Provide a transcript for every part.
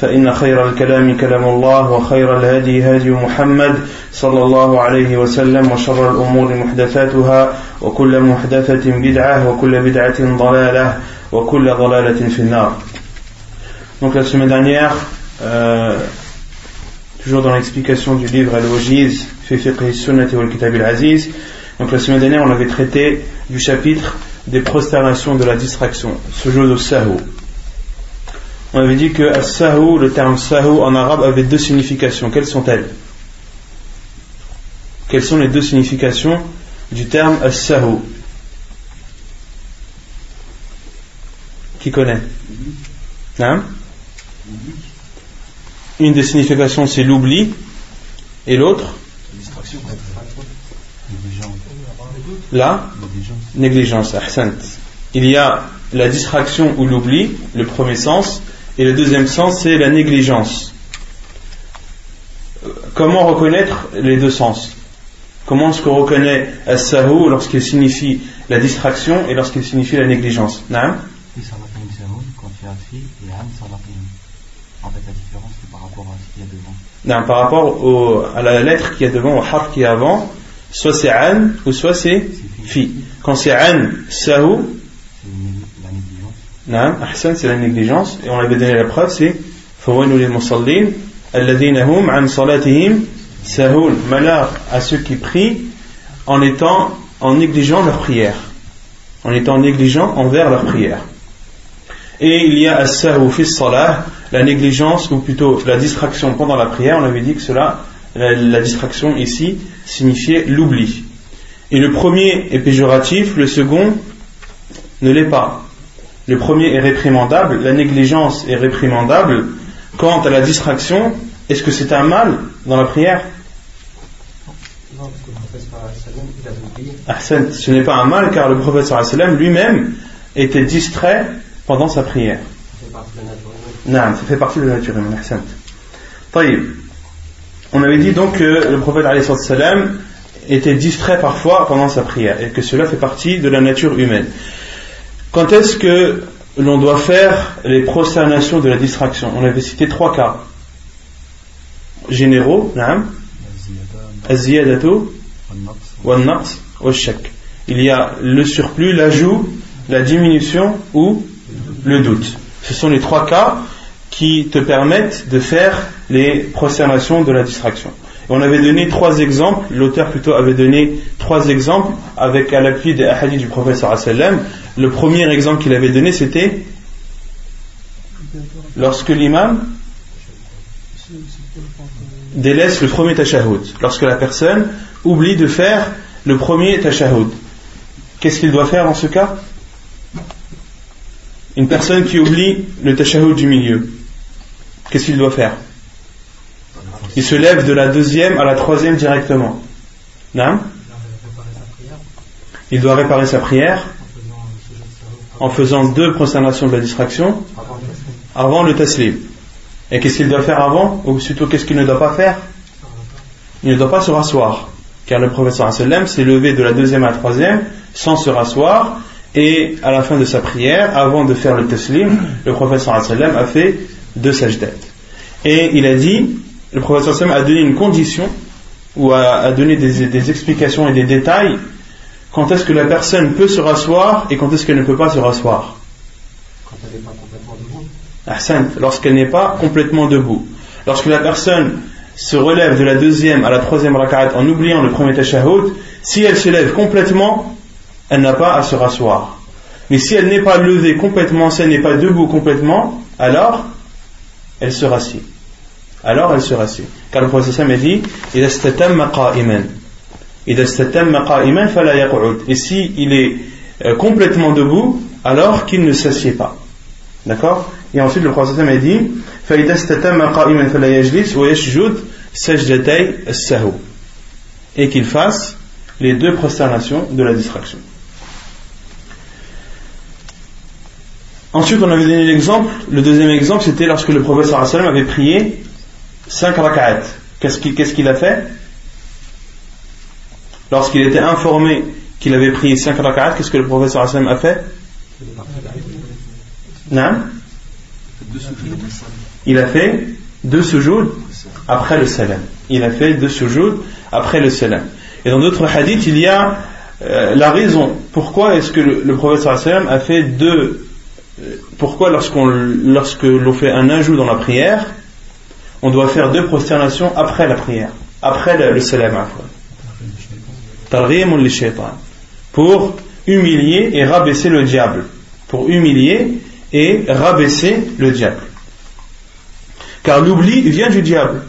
فإن خير الكلام كلام الله وخير الهدي هدي محمد صلى الله عليه وسلم وشر الأمور محدثاتها وكل محدثة بدعة وكل بدعة ضلالة وكل ضلالة في النار Donc la semaine dernière, euh, toujours dans l'explication du livre Al-Wajiz, fi fiqh sunnati wal kitab al-aziz, donc la semaine dernière on avait traité du chapitre des prosternations de la distraction, ce jeu de sahu. On avait dit que as-sahu, le terme sahu en arabe avait deux significations. Quelles sont-elles? Quelles sont les deux significations du terme as-sahu? Qui connaît? Hein? Une des significations c'est l'oubli. Et l'autre? La négligence. Il y a la distraction ou l'oubli, le premier sens, et le deuxième sens, c'est la négligence. Comment reconnaître les deux sens? Comment est-ce qu'on reconnaît as-sahu lorsqu'il signifie la distraction et lorsqu'il signifie la négligence? En fait, la différence, c'est par rapport à ce qu'il y a devant. Non, par rapport à la lettre qui est devant, au harf qui est avant, soit c'est an ou soit c'est fi. Quand c'est an, sahu, non, Ahsan, c'est la négligence. Et on avait donné la preuve, c'est Malheur à ceux qui prient en étant en négligeant leur prière. En étant négligent envers leur prière. Et il y a as-sahu fi salah, la négligence, ou plutôt la distraction pendant la prière. On avait dit que cela, la, la distraction ici, signifiait l'oubli. Et le premier est péjoratif, le second ne l'est pas. Le premier est réprimandable, la négligence est réprimandable. Quant à la distraction, est-ce que c'est un mal dans la prière? Ce n'est pas un mal car le prophète lui-même était distrait pendant sa prière. Non, ça fait partie de la nature humaine. On avait dit donc que le prophète était distrait parfois pendant sa prière et que cela fait partie de la nature humaine. Quand est-ce que l'on doit faire les prosternations de la distraction? On avait cité trois cas généraux. Il y a le surplus, l'ajout, la diminution ou le doute. Ce sont les trois cas qui te permettent de faire les prosternations de la distraction. On avait donné trois exemples, l'auteur plutôt avait donné trois exemples avec à l'appui des hadiths du prophète Le premier exemple qu'il avait donné c'était lorsque l'imam délaisse le premier tashahhud, lorsque la personne oublie de faire le premier tashahhud. Qu'est-ce qu'il doit faire en ce cas? Une personne qui oublie le tashahhud du milieu, qu'est-ce qu'il doit faire? Il se lève de la deuxième à la troisième directement. Non il doit réparer sa prière en faisant deux prosternations de la distraction avant le taslim. Et qu'est-ce qu'il doit faire avant Ou plutôt qu'est-ce qu'il ne doit pas faire Il ne doit pas se rasseoir. Car le professeur sallam s'est levé de la deuxième à la troisième sans se rasseoir. Et à la fin de sa prière, avant de faire le taslim, le professeur sallam a fait deux sajdat. Et il a dit le professeur a donné une condition ou a, donné des, explications et des détails quand est-ce que la personne peut se rasseoir et quand est-ce qu'elle ne peut pas se rasseoir. Quand elle n'est pas complètement debout. lorsqu'elle n'est pas complètement debout. Lorsque la personne se relève de la deuxième à la troisième rak'at en oubliant le premier tashahhud, si elle se lève complètement, elle n'a pas à se rasseoir. Mais si elle n'est pas levée complètement, si elle n'est pas debout complètement, alors elle se rassied. Alors elle se rassied. Car le prophète a dit Et si il est euh, complètement debout, alors qu'il ne s'assied pas. D'accord? Et ensuite le prophète a dit et qu'il fasse les deux prosternations de la distraction. Ensuite, on avait donné l'exemple, le deuxième exemple, c'était lorsque le sallam avait prié 5 rak'at. Qu'est-ce qu'il a fait? Lorsqu'il était informé qu'il avait prié 5 rak'at, qu'est-ce que le professeur sallam a fait? Non Il a fait deux sujoud après le salam. Il a fait deux sujoud après le salam. Et dans d'autres hadiths, il y a euh, la raison. Pourquoi est-ce que le, professeur a fait deux pourquoi lorsqu'on lorsque l'on fait un ajout dans la prière, on doit faire deux prosternations après la prière, après le, le salam pour humilier et rabaisser le diable, pour humilier et rabaisser le diable. Car l'oubli vient du diable.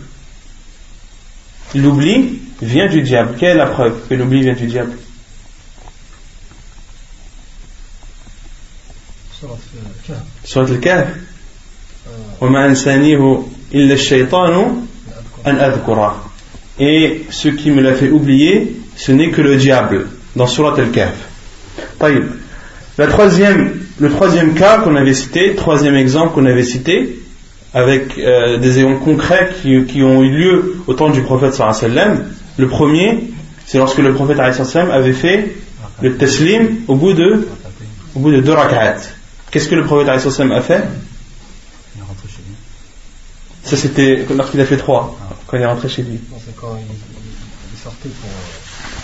L'oubli vient du diable. Quelle est la preuve que l'oubli vient du diable? Surat al-Kahf. Et ce qui me l'a fait oublier, ce n'est que le diable, dans Surat al-Kahf. Le troisième cas qu'on avait cité, troisième exemple qu'on avait cité, avec euh, des exemples concrets qui, ont eu lieu au temps du prophète sallam. Le premier, c'est lorsque le prophète sallam avait fait le taslim au bout de, au bout de deux rak'at. Qu'est-ce que le prophète a fait Il est rentré chez lui. Ça c'était lorsqu'il a fait trois, ah. quand il est rentré chez lui. Non, c'est quand il, il sortait pour,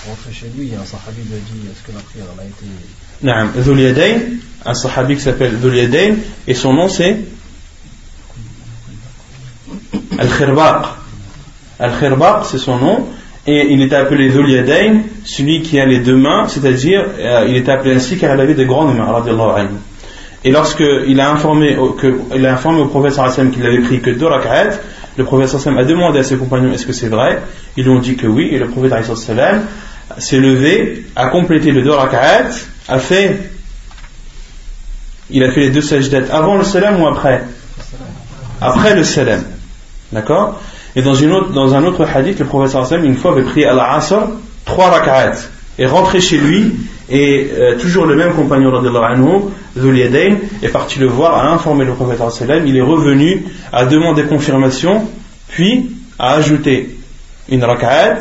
pour, rentrer chez lui, un sahabi lui a dit est-ce que la prière a été. Naam, un sahabi qui s'appelle Dhul Yadayn, et son nom c'est Al-Khirbaq. Al-Khirbaq, c'est son nom, et il était appelé Dhul Yadayn, celui qui a les deux mains, c'est-à-dire, euh, il était appelé ainsi car il avait des grandes mains, radiallahu anhu. Et lorsqu'il a informé, que, a informé au prophète qu'il avait pris que deux rak'at, le prophète a demandé à ses compagnons est-ce que c'est vrai? Ils lui ont dit que oui, et le prophète s'est levé, a complété le deux rak'at, a fait, il a fait les deux sajdat avant le salam ou après? Après le salam. D'accord? Et dans, une autre, dans un autre hadith, le prophète une fois avait pris à la asr trois rak'at et rentré chez lui et euh, toujours le même compagnon anhu, Zul est parti le voir, a informé le prophète il est revenu, a demandé confirmation, puis a ajouté une rak'at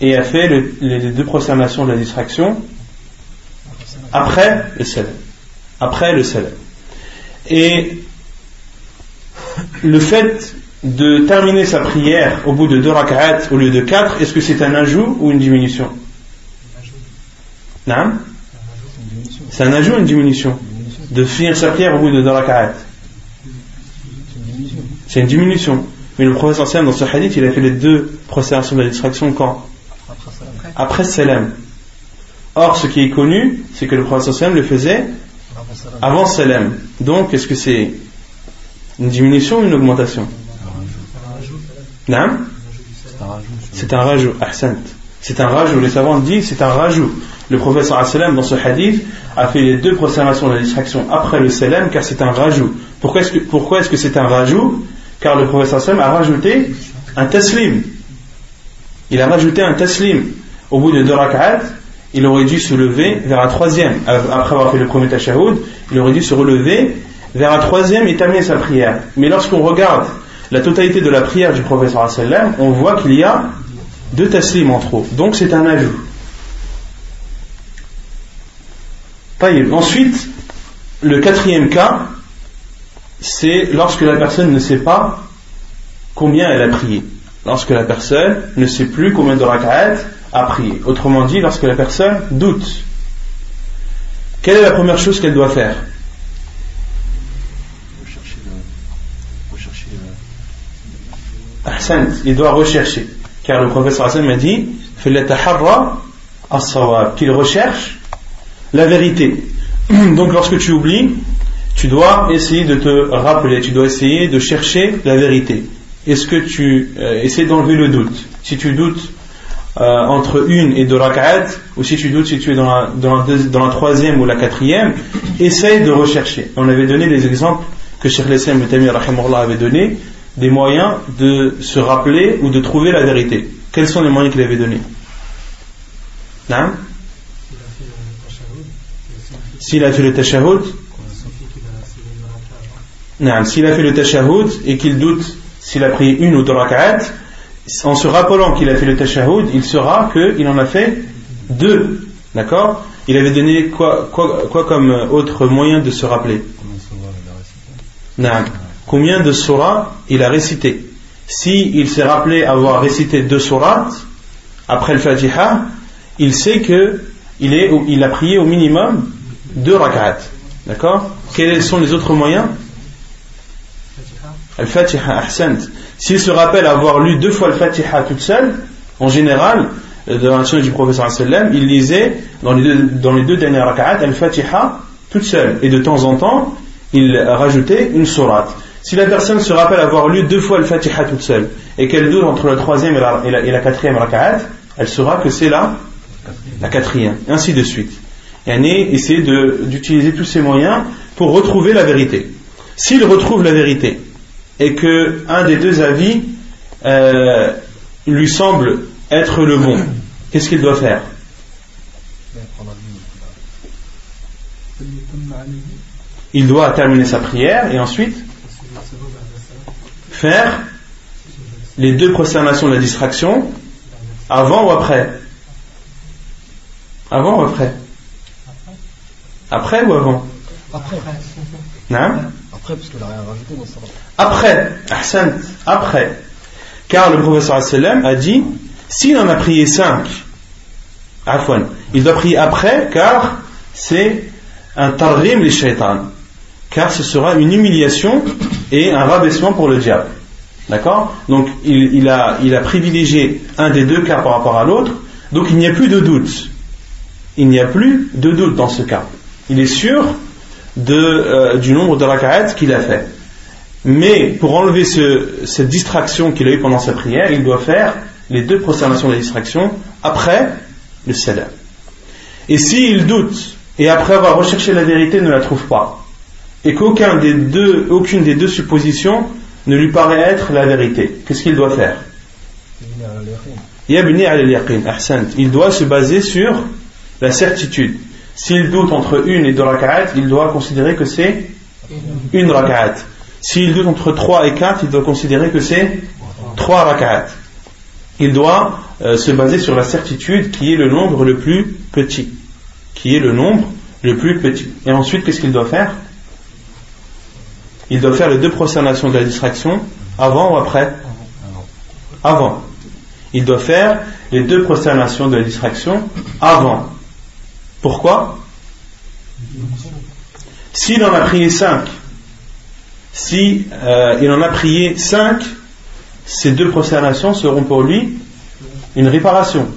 et a fait les deux prosternations de la distraction après le salam. Après le. Et le fait de terminer sa prière au bout de deux rak'at au lieu de quatre, est-ce que c'est un ajout ou une diminution? C'est un ajout ou une diminution De finir sa prière au bout de deux C'est une diminution. Mais le professeur Sam, dans ce hadith, il a fait les deux procédations de la distraction quand? Après salam. Or, ce qui est connu, c'est que le professeur Sam le faisait avant salam. Donc, est-ce que c'est une diminution ou une augmentation? C'est un rajout. C'est un rajout. Les savants disent c'est un rajout le professeur dans ce hadith a fait les deux prosternations de la distraction après le salam car c'est un rajout. Pourquoi est-ce que, c'est un rajout? Car le professeur a rajouté un taslim. Il a rajouté un taslim. Au bout de deux rak'at, il aurait dû se lever vers un troisième. Après avoir fait le premier tashahhud, il aurait dû se relever vers un troisième et terminer sa prière. Mais lorsqu'on regarde la totalité de la prière du professeur on voit qu'il y a deux taslims en trop. Donc c'est un ajout. Ensuite, le quatrième cas, c'est lorsque la personne ne sait pas combien elle a prié. Lorsque la personne ne sait plus combien de rak'at a prié. Autrement dit, lorsque la personne doute. Quelle est la première chose qu'elle doit faire il doit rechercher. Car le professeur Hassan m'a dit qu'il recherche la vérité. Donc lorsque tu oublies, tu dois essayer de te rappeler, tu dois essayer de chercher la vérité. Est-ce que tu euh, essaies d'enlever le doute Si tu doutes euh, entre une et deux rak'at, ou si tu doutes si tu es dans la, troisième ou la quatrième, essaye de rechercher. On avait donné des exemples que Cheikh Lessem avait donné, des moyens de se rappeler ou de trouver la vérité. Quels sont les moyens qu'il avait donnés non S'il a fait le tashahhud, s'il a fait le et qu'il doute s'il a pris une ou deux rak'at, en se rappelant qu'il a fait le tashahhud, il saura qu'il en a fait deux. D'accord? Il avait donné quoi, quoi, quoi, comme autre moyen de se rappeler? Combien de surah il a récité Si il s'est rappelé avoir récité deux surahs après le Fatiha, il sait que il, est, il a prié au minimum deux rak'at. D'accord? Quels sont les autres moyens? Al-Fatiha, ahsant. S'il se rappelle avoir lu deux fois Al-Fatiha toute seule, en général, euh, dans la du professeur sallam, il lisait dans les deux, dans les deux dernières rak'at Al-Fatiha toute seule. Et de temps en temps, il rajoutait une sourate. Si la personne se rappelle avoir lu deux fois Al-Fatiha toute seule, et qu'elle doute entre la troisième et la, quatrième rak'at, elle saura que c'est la, la quatrième, et ainsi de suite. Et essayer d'utiliser tous ces moyens pour retrouver la vérité. S'il retrouve la vérité, et que un des deux avis euh, lui semble être le bon, qu'est-ce qu'il doit faire? Il doit terminer sa prière et ensuite faire les deux prosternations de la distraction avant ou après Avant ou après Après ou avant Après. Non après, parce qu'il n'a rien rajouté dans sa Après, Ahsan, après. Car le professeur sallam a dit s'il en a prié cinq, Afwan, il doit prier après, car c'est un tarrim les shaitan. Car ce sera une humiliation et un rabaissement pour le diable. D'accord Donc il, a, il a privilégié un des deux cas par rapport à l'autre. Donc il n'y a plus de doute. Il n'y a plus de doute dans ce cas. Il est sûr euh, du nombre de rak'at qu'il a fait. Mais pour enlever ce, cette distraction qu'il a eue pendant sa prière, il doit faire les deux prosternations de la distraction après le salam. Et s'il doute et après avoir recherché la vérité ne la trouve pas, et qu'aucun des des deux suppositions ne lui paraît être la vérité, qu'est-ce qu'il doit faire Il doit se baser sur la certitude. S'il doute entre une et deux rak'at, il doit considérer que c'est une rak'at. S'il doute entre trois et quatre, il doit considérer que c'est trois rak'at. Il doit euh, se baser sur la certitude qui est le nombre le plus petit. Qui est le nombre le plus petit. Et ensuite, qu'est-ce qu'il doit faire Il doit faire les deux prosternations de la distraction avant ou après Avant. Il doit faire les deux prosternations de la distraction avant. Pourquoi S'il en a prié cinq, si euh, il en a prié cinq, ces deux prosternations seront pour lui une réparation.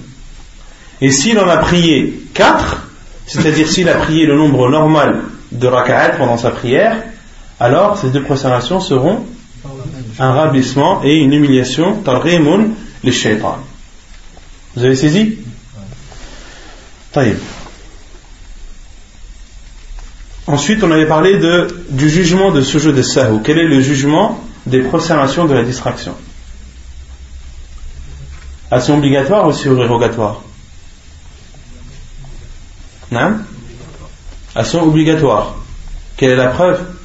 Et s'il en a prié quatre, c'est-à-dire s'il a prié le nombre normal de raka'at pendant sa prière, alors ces deux prosternations seront un rabaissement et une humiliation, talrimun les shaitan. Vous avez saisi? Taïb. Ensuite, on avait parlé du jugement de ce jeu de sahou. Quel est le jugement des prosternations de la distraction? Elles sont obligatoires ou surérogatoires Non Elles sont obligatoires. Quelle est la preuve?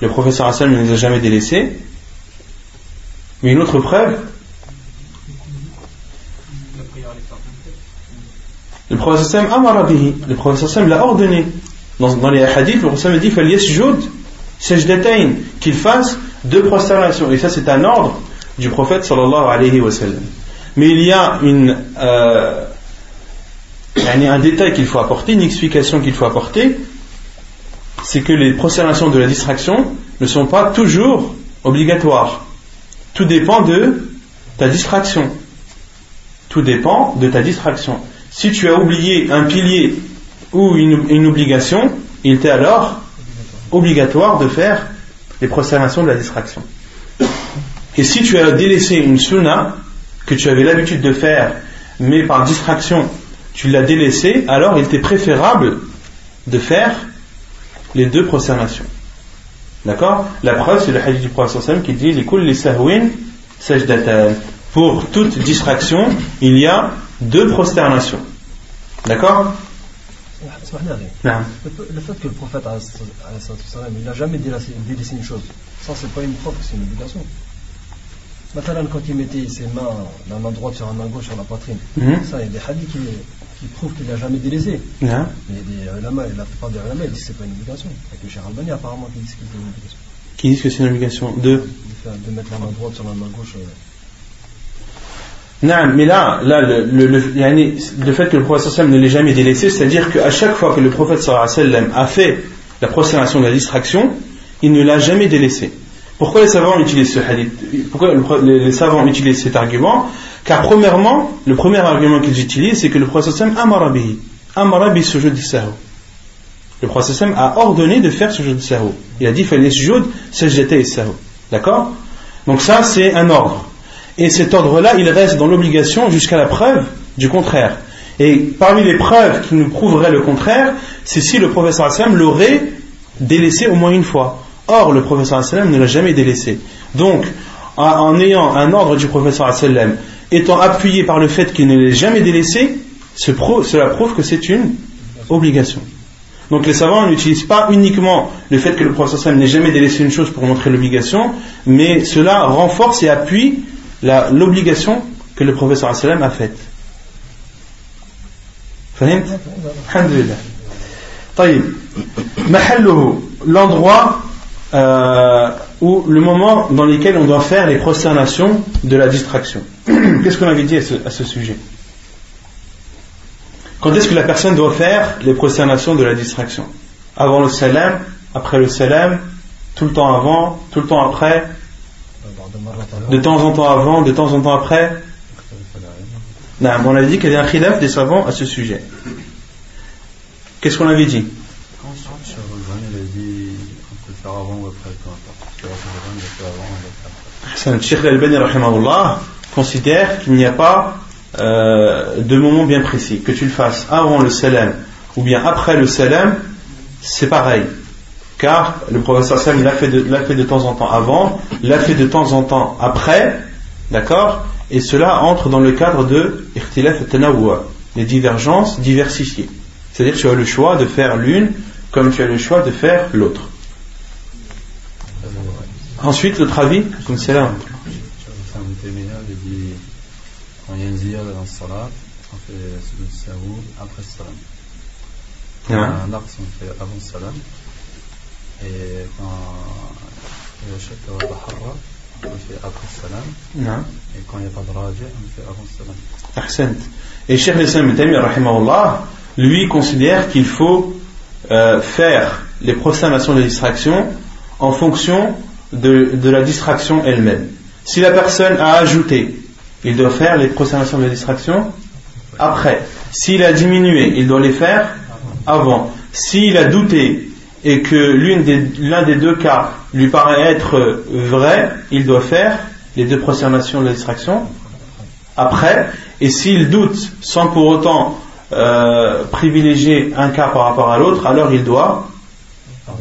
Le professeur Hassan ne les a jamais délaissés. Mais une autre preuve Le prophète le prophète l'a ordonné. Dans, dans, les hadiths, le prophète dit qu'il fasse deux prosternations. Et ça, c'est un ordre du prophète sallallahu alayhi wa sallam. Mais il y a euh, un détail qu'il faut apporter, une explication qu'il faut apporter, c'est que les prosternations de la distraction ne sont pas toujours obligatoires. Tout dépend de ta distraction. Tout dépend de ta distraction. Si tu as oublié un pilier ou une, obligation, il t'est alors obligatoire de faire les prosternations de la distraction. Et si tu as délaissé une sunna que tu avais l'habitude de faire, mais par distraction, tu l'as délaissé, alors il t'est préférable de faire les deux prosternations. D'accord? La preuve, c'est le hadith du prophète qui dit les sahwin Pour toute distraction, il y a deux prosternations. D'accord? Le fait que le prophète il n'a jamais délaissé, une chose, ça c'est pas une preuve, c'est une obligation. Maintenant, quand il mettait ses mains la main droite sur la main gauche sur la poitrine, mhm. ça, il y a des hadiths qui, qui prouvent qu'il n'a jamais délaissé. Mais il y a des ulama, la plupart des ulama, ils disent que c'est pas une obligation. Avec le cher Albani, apparemment, qui disent que c'est une obligation. Qui disent que c'est une obligation de de, mettre la main droite sur la main gauche. Euh, non, mais là, là le, le, le, fait que le prophète ne l'ait jamais délaissé, c'est-à-dire qu'à chaque fois que le prophète a fait la prosternation de la distraction, il ne l'a jamais délaissé. Pourquoi les savants utilisent ce hadith? Pourquoi les savants utilisent cet argument? Car premièrement, le premier argument qu'ils utilisent, c'est que le prophète amarabihi, amarabi sujud sahu. Le prophète a ordonné de faire ce jeu de sahu. Il a dit fallait sujud sajdata sahu. D'accord? Donc ça, c'est un ordre. Et cet ordre-là, il reste dans l'obligation jusqu'à la preuve du contraire. Et parmi les preuves qui nous prouveraient le contraire, c'est si le professeur sallam l'aurait délaissé au moins une fois. Or, le professeur sallam ne l'a jamais délaissé. Donc, en ayant un ordre du professeur sallam étant appuyé par le fait qu'il ne l'ait jamais délaissé, cela prouve que c'est une obligation. Donc les savants n'utilisent pas uniquement le fait que le professeur sallam n'ait jamais délaissé une chose pour montrer l'obligation, mais cela renforce et appuie l'obligation que le professeur sallam a faite. L'endroit euh, ou le moment dans lequel on doit faire les prosternations de la distraction. Qu'est-ce qu'on avait dit à ce, sujet? Quand est-ce que la personne doit faire les prosternations de la distraction? Avant le salam, après le salam, tout le temps avant, tout le temps après? De temps en temps avant, de temps en temps après? Non, On avait dit qu'il y avait un khilaf des savants à ce sujet. Qu'est-ce qu'on avait dit? Cheikh Al-Bani considère qu'il n'y a pas euh, de moment bien précis. Que tu le fasses avant le salam ou bien après le salam, c'est pareil car le professeur Sam l'a fait, de, fait de temps en temps avant, l'a fait de temps en temps après, d'accord? Et cela entre dans le cadre de Ikhtilaf les divergences diversifiées. C'est-à-dire que tu as le choix de faire l'une comme tu as le choix de faire l'autre. Ensuite, l'autre avis, comme c'est là. Quand il y a une ziyad dans le salat, on fait le après le salam. Quand un arc, on fait avant le salam. Et quand il y a le Bahara, on fait après salam. Non. Et quand il n'y a pas de raja, on fait avant salam. Ahsant. Et Cheikh Islam rahimahullah, lui considère qu'il faut euh, faire les proclamations de distraction en fonction de, de la distraction elle-même. Si la personne a ajouté, il doit faire les proclamations de distraction après. S'il a diminué, il doit les faire avant. S'il a douté et que l'un des, deux cas lui paraît être vrai, il doit faire les deux prosternations de la distraction après. Et s'il doute sans pour autant euh, privilégier un cas par rapport à l'autre, alors il doit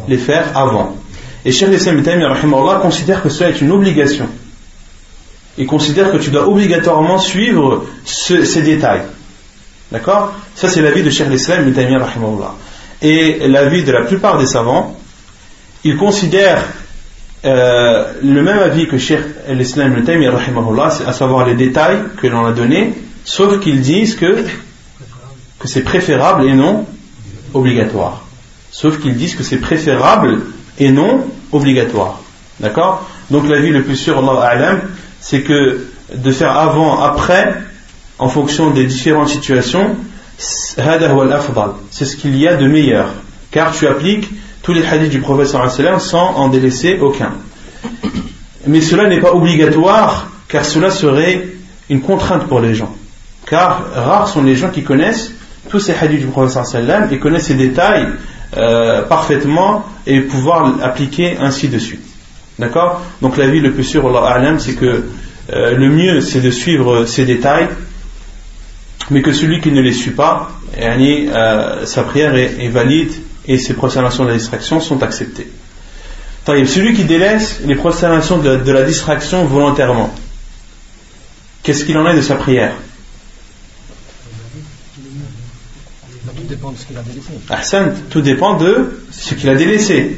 les faire avant. Et Cheikh Islam considère que cela est une obligation. Il considère que tu dois obligatoirement suivre ces détails. D'accord? Ça, c'est l'avis de Cheikh Islam et l'avis de la plupart des savants, ils considèrent euh, le même avis que Cheikh l'Islam à savoir les détails que l'on a donnés, sauf qu'ils disent que, que c'est préférable et non obligatoire. Sauf qu'ils disent que c'est préférable et non obligatoire. D'accord? Donc l'avis le plus sûr, Allah c'est que de faire avant, après, en fonction des différentes situations, c'est ce qu'il y a de meilleur. Car tu appliques tous les hadiths du prophète sans en délaisser aucun. Mais cela n'est pas obligatoire car cela serait une contrainte pour les gens. Car rares sont les gens qui connaissent tous ces hadiths du prophète et connaissent ces détails euh, parfaitement et pouvoir l'appliquer ainsi de suite. D'accord Donc la vie le plus sûr, c'est que euh, le mieux c'est de suivre ces détails, mais que celui qui ne les suit pas, euh, sa prière est, valide et ses prosternations de la distraction sont acceptées. Celui qui délaisse les prosternations de, la distraction volontairement, qu'est-ce qu'il en est de sa prière? Tout dépend de ce qu'il a délaissé. Ahsan, tout dépend de ce qu'il a délaissé.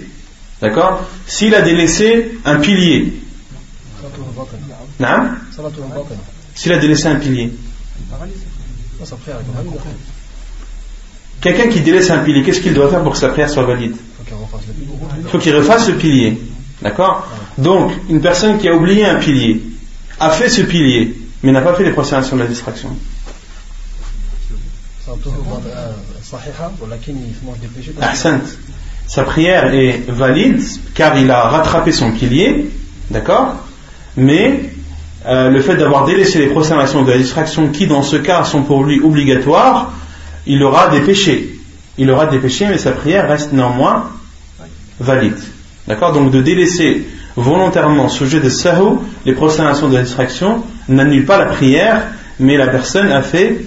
D'accord S'il a délaissé un pilier. S'il a délaissé un pilier. Quelqu'un qui délaisse un pilier, qu'est-ce qu'il doit faire pour que sa prière soit valide? Il faut qu'il refasse le pilier. D'accord Donc, une personne qui a oublié un pilier, a fait ce pilier, mais n'a pas fait les prosternations de la distraction. Sa prière est valide car il a rattrapé son pilier, d'accord? Mais euh, le fait d'avoir délaissé les prosternations de la distraction qui, dans ce cas, sont pour lui obligatoires, il aura des péchés. Il aura des péchés, mais sa prière reste néanmoins valide. D'accord? Donc de délaisser volontairement ce jeu de sahu, les prosternations de la distraction, n'annule pas la prière, mais la personne a fait,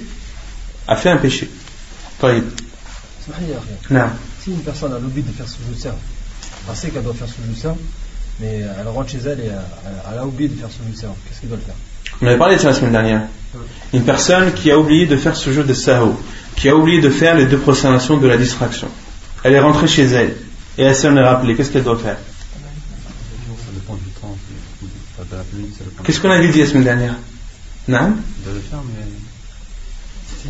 a fait un péché. Si une personne a l'oubli de faire ce jeu elle sait qu'elle doit faire ce jeu mais elle rentre chez elle et elle, a oublié de faire ce jeu qu'est-ce qu'elle doit faire? On avait parlé de ça la semaine dernière. Une personne qui a oublié de faire ce jeu de sahu, qui a oublié de faire les deux prosternations de la distraction. Elle est rentrée chez elle et elle s'en est rappelée. Qu'est-ce qu'elle doit faire? Qu'est-ce qu'on a dit la semaine dernière? Non?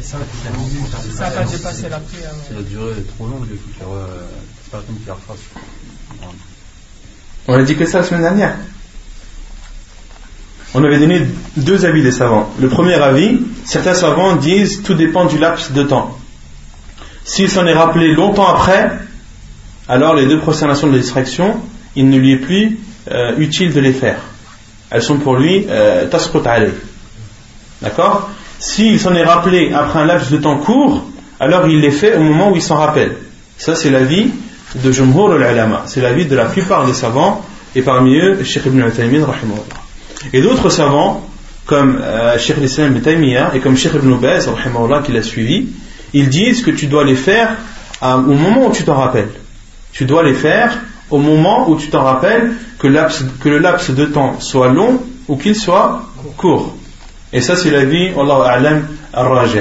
Si ça n'a pas dépassé la prière. Si la durée est trop longue, il faut qu'il pas la peine qu'il refasse. On a dit que ça la semaine dernière. On avait donné deux avis des savants. Le premier avis, certains savants disent tout dépend du laps de temps. S'il s'en est rappelé longtemps après, alors les deux prosternations de distraction, il ne lui est plus euh, utile de les faire. Elles sont pour lui euh, D'accord? S'il s'en est rappelé après un laps de temps court, alors il les fait au moment où il s'en rappelle. Ça, c'est l'avis de Jumhur al-Alama. C'est l'avis de la plupart des savants, et parmi eux, Sheikh ibn Uthaymin, Et d'autres savants, comme euh, Sheikh l'Islam ibn et comme Sheikh ibn Baz, qui l'a suivi, ils disent que tu dois les faire au moment où tu t'en rappelles. Tu dois les faire au moment où tu t'en rappelles que le laps de temps soit long ou qu'il soit court. Et ça, c'est la vie, Allah A'lam, al-rajih.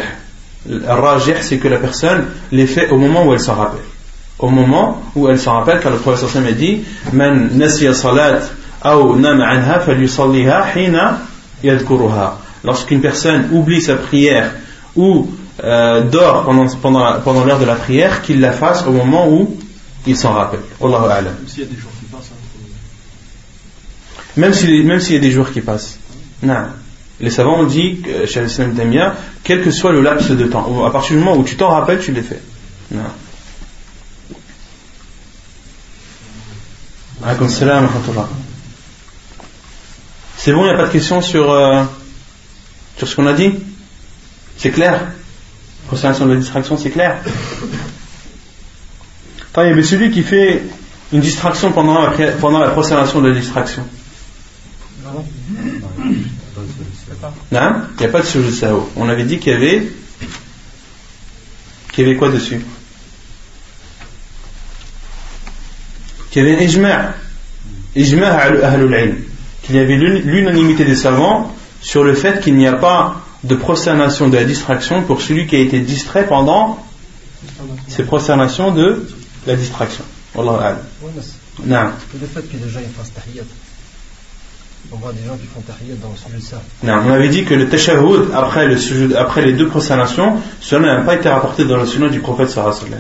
Al-rajih, c'est que la personne les fait au moment où elle s'en rappelle. Au moment où elle s'en rappelle, car le prophète a dit Man nasiya salat nam anha falyusalliha hina yadkuruha. Lorsqu'une personne oublie sa prière ou euh, dort pendant, pendant, pendant l'heure de la prière, qu'il la fasse au moment où il s'en rappelle. Allahu A'lam. Même s'il y a des jours qui passent. Hein, même s'il y a des jours qui passent. Non. Les savants ont dit, chez l'islam Damia, quel que soit le laps de temps, à partir du moment où tu t'en rappelles, tu les fais. C'est bon, il n'y a pas de questions sur, euh, sur ce qu'on a dit? C'est clair? De la distraction, c'est clair? Y celui qui fait une distraction pendant la, pendant la de la distraction. Non, il n'y a pas de sujet sao. On avait dit qu'il y avait. Qu'il y avait quoi dessus? Qu'il y avait un ijma'. Ijma' ahlul ilm. Qu'il y avait l'unanimité des savants sur le fait qu'il n'y a pas de prosternation de la distraction pour celui qui a été distrait pendant ces prosternations de la distraction. Wallah Non. Le fait que les gens fassent tahiyat. On voit des gens qui font tahiyat dans le sujet ça. Non, on avait dit que le tashahhud après, le après les deux prosternations, cela n'a pas été rapporté dans le sunnah du prophète sallallahu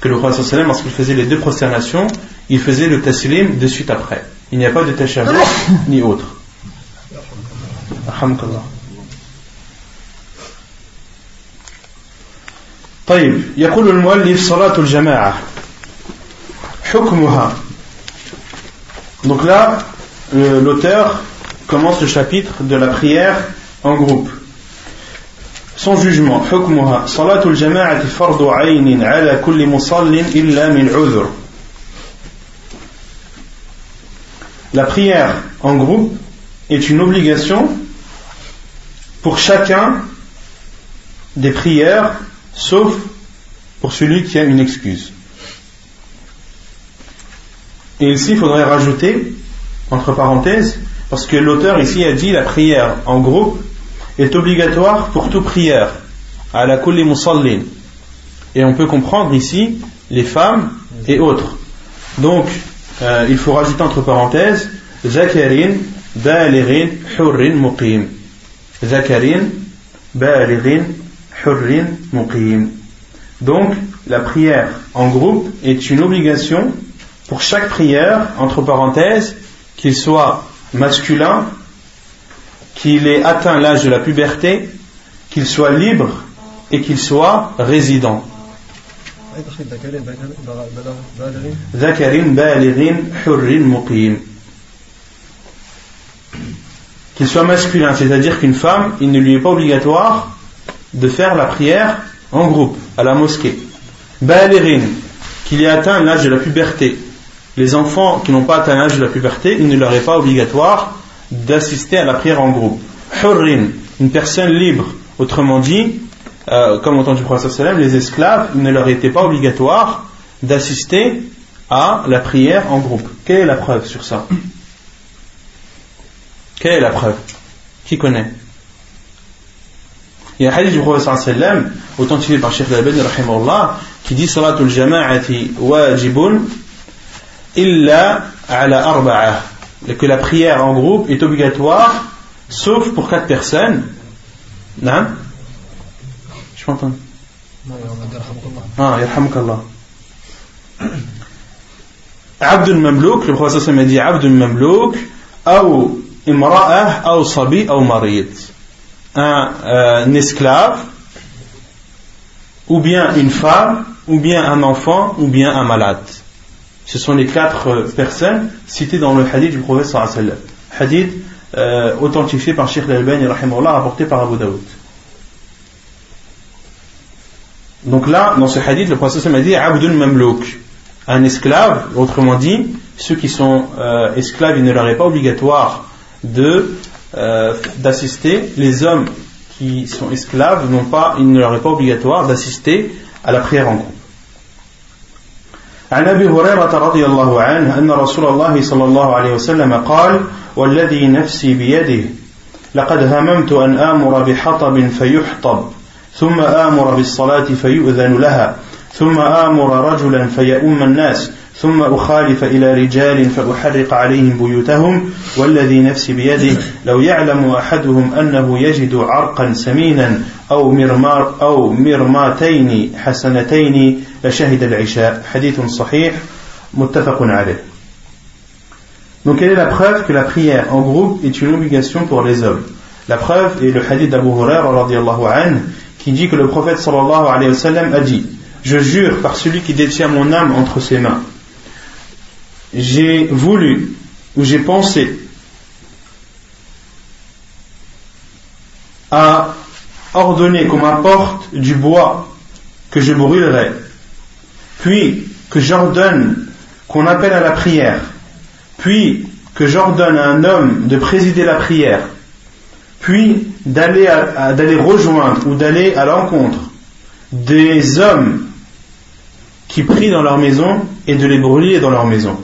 Que le prophète sallallahu lorsqu'il faisait les deux prosternations, il faisait le taslim de suite après. Il n'y a pas de tashahhud ni autre. Alhamdulillah. طيب يقول المؤلف صلاة الجماعة Hukmuha. Donc là, l'auteur commence le chapitre de la prière en groupe. Son jugement, حكمها صلاة الجماعة فرض عين على كل مصل إلا من عذر. La prière en groupe est une obligation pour chacun des prières, sauf pour celui qui a une excuse. Et ici, il faudrait rajouter, entre parenthèses, parce que l'auteur ici a dit la prière en groupe est obligatoire pour toute prière, à la kulli musallin. Et on peut comprendre ici les femmes et autres. Donc, euh, il faut rajouter entre parenthèses Zakarin, Balirin, Hurrin, Muqim. Zakarin, Balirin, Hurrin, Muqim. Donc, la prière en groupe est une obligation pour chaque prière, entre parenthèses, qu'il soit masculin, qu'il ait atteint l'âge de la puberté, qu'il soit libre et qu'il soit résident. Qu'il soit masculin, c'est-à-dire qu'une femme, il ne lui est pas obligatoire de faire la prière en groupe, à la mosquée. Qu'il ait atteint l'âge de la puberté, les enfants qui n'ont pas atteint l'âge de la puberté, il ne leur est pas obligatoire d'assister à la prière en groupe. Hurrin, une personne libre, autrement dit, euh, comme entendu prophète les esclaves, il ne leur était pas obligatoire d'assister à la prière en groupe. Quelle est la preuve sur ça? Quelle est la preuve? Qui connaît? Il y a un hadith du prophète authentifié par Sheikh Al-Albani qui dit Salatul jama'ati wajibun illa ala arba'a. Et que la prière en groupe est obligatoire, sauf pour quatre personnes. Non Je m'entends. Ah. Abdul Mamlouk, le professeur m'a dit Abdul Mamlouk, ou imra'ah, ou sabi, ou marid. Un, euh, un esclave, ou bien une femme, ou bien un enfant, ou bien un malade. Ce sont les quatre euh, personnes citées dans le hadith du prophète sallallahu Hadith euh, authentifié par Sheikh Al-Albani rapporté par Abu Daoud. Donc là, dans ce hadith, le prophète a dit Abdul Mamlouk, un esclave, autrement dit, ceux qui sont euh, esclaves, il ne leur est pas obligatoire d'assister. Les hommes qui sont esclaves n'ont pas, il ne leur est pas obligatoire d'assister à la prière en groupe. عن أبي هريرة رضي الله عنه أن رسول الله صلى الله عليه وسلم قال والذي نفسي بيده لقد هممت أن آمر بحطب فيحطب ثم آمر بالصلاة فيؤذن لها ثم آمر رجلا فيؤم الناس ثم أخالف إلى رجال فأحرق عليهم بيوتهم والذي نفسي بيده لو يعلم أحدهم أنه يجد عرقا سمينا أو مرمار أو مرماتين حسنتين لشهد العشاء حديث صحيح متفق عليه Donc quelle est la preuve que la prière en groupe est une obligation pour les hommes La preuve est le hadith d'Abu Hurairah qui dit que le prophète sallallahu alayhi wa sallam a dit Je jure par celui qui détient mon âme entre ses mains j'ai voulu ou j'ai pensé à ordonner qu'on m'apporte du bois que je brûlerai, puis que j'ordonne qu'on appelle à la prière, puis que j'ordonne à un homme de présider la prière, puis d'aller rejoindre ou d'aller à l'encontre des hommes qui prient dans leur maison et de les brûler dans leur maison.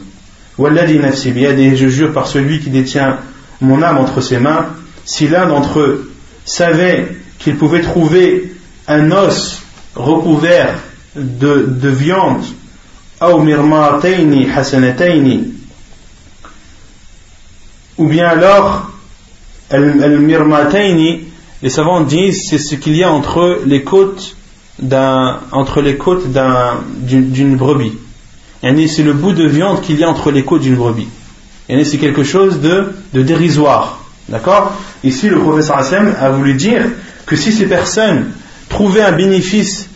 Je jure par celui qui détient mon âme entre ses mains, si l'un d'entre eux savait qu'il pouvait trouver un os recouvert de, de viande, ou bien alors, les savants disent, c'est ce qu'il y a entre les côtes les côtes d'une brebis c'est le bout de viande qu'il y a entre les côtes d'une brebis. C'est quelque chose de, dérisoire. D'accord? Ici, le professeur Hassem a voulu dire que si ces personnes trouvaient un bénéfice,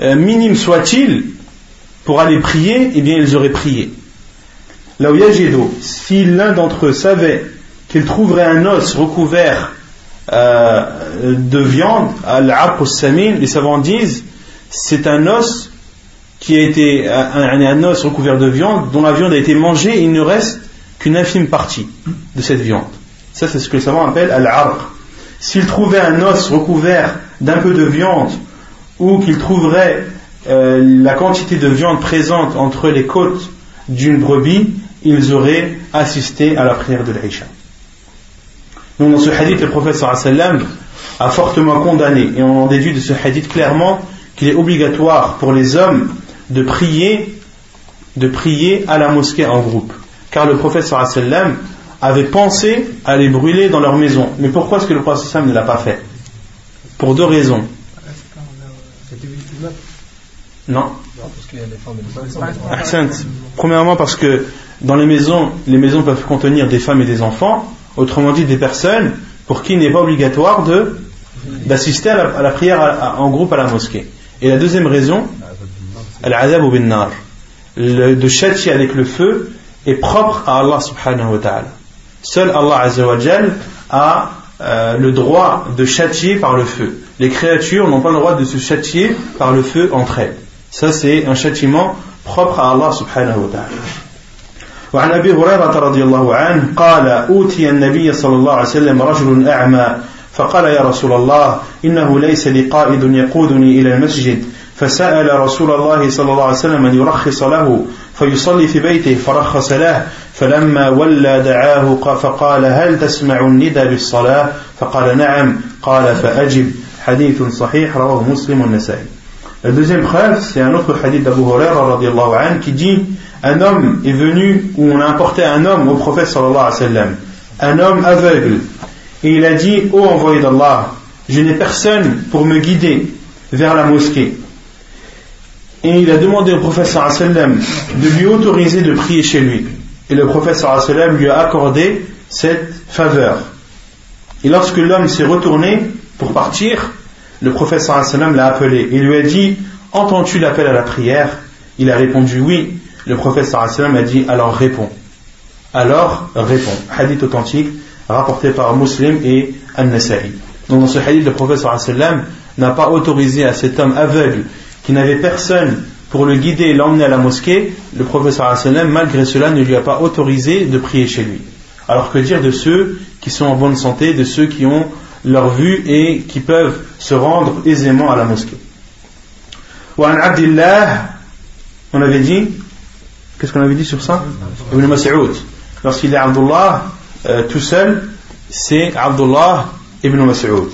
euh, minime soit-il, pour aller prier, eh bien ils auraient prié. Là où si l'un d'entre eux savait qu'il trouverait un os recouvert euh, de viande, al samin, les savants disent, c'est un os qui a été un, os recouvert de viande, dont la viande a été mangée, il ne reste qu'une infime partie de cette viande. Ça, c'est ce que les savants appellent al-arq. S'il trouvait un os recouvert d'un peu de viande, ou qu'il trouverait euh, la quantité de viande présente entre les côtes d'une brebis, ils auraient assisté à la prière de l'Aïcha. Donc dans ce hadith, le prophète sallam a fortement condamné, et on en déduit de ce hadith clairement qu'il est obligatoire pour les hommes de prier, de prier à la mosquée en groupe. Car le prophète sallam avait pensé à les brûler dans leur maison. Mais pourquoi est-ce que le prophète sallam ne l'a pas fait? Pour deux raisons. Non. Premièrement parce que dans les maisons, les maisons peuvent contenir des femmes et des enfants, autrement dit des personnes pour qui il n'est pas obligatoire de d'assister à, la prière en groupe à la mosquée. Et la deuxième raison, de châtier avec le feu est propre à Allah subhanahu wa ta'ala. Seul Allah a euh, le droit de châtier par le feu. Les créatures n'ont pas le droit de se châtier par le feu entre elles. Ça, c'est un châtiment propre à Allah subhanahu wa ta'ala. وعن ابي هريره رضي الله عنه قال اوتي النبي صلى الله عليه وسلم رجل اعمى فقال يا رسول الله انه ليس لي قائد يقودني الى المسجد فسال رسول الله صلى الله عليه وسلم ان يرخص له فيصلي في بيته فرخص له فلما ولى دعاه فقال هل تسمع الندى بالصلاه فقال نعم قال فاجب حديث صحيح رواه مسلم والنسائي La deuxième preuve, c'est un autre hadith d'Abu Hurairah qui dit Un homme est venu, ou on a apporté un homme au prophète sallallahu alayhi wa sallam, un homme aveugle, et il a dit Ô envoyé d'Allah, je n'ai personne pour me guider vers la mosquée. Et il a demandé au wa sallam de lui autoriser de prier chez lui. Et le wa sallam lui a accordé cette faveur. Et lorsque l'homme s'est retourné pour partir, le prophète sallam l'a appelé et lui a dit Entends-tu l'appel à la prière? Il a répondu oui. Le prophète sallam a dit Alors réponds. Alors réponds. Hadith authentique rapporté par Muslim et An-Nasa'i. Donc dans ce hadith, le prophète sallam n'a pas autorisé à cet homme aveugle qui n'avait personne pour le guider et l'emmener à la mosquée, le prophète sallam malgré cela ne lui a pas autorisé de prier chez lui. Alors que dire de ceux qui sont en bonne santé, de ceux qui ont leur vue et qui peuvent se rendre aisément à la mosquée. Wa Abdillah, on avait dit, qu'est-ce qu'on avait dit sur ça Ibn Mas'ud. Lorsqu'il est Abdullah euh, tout seul, c'est Abdullah ibn Mas'ud.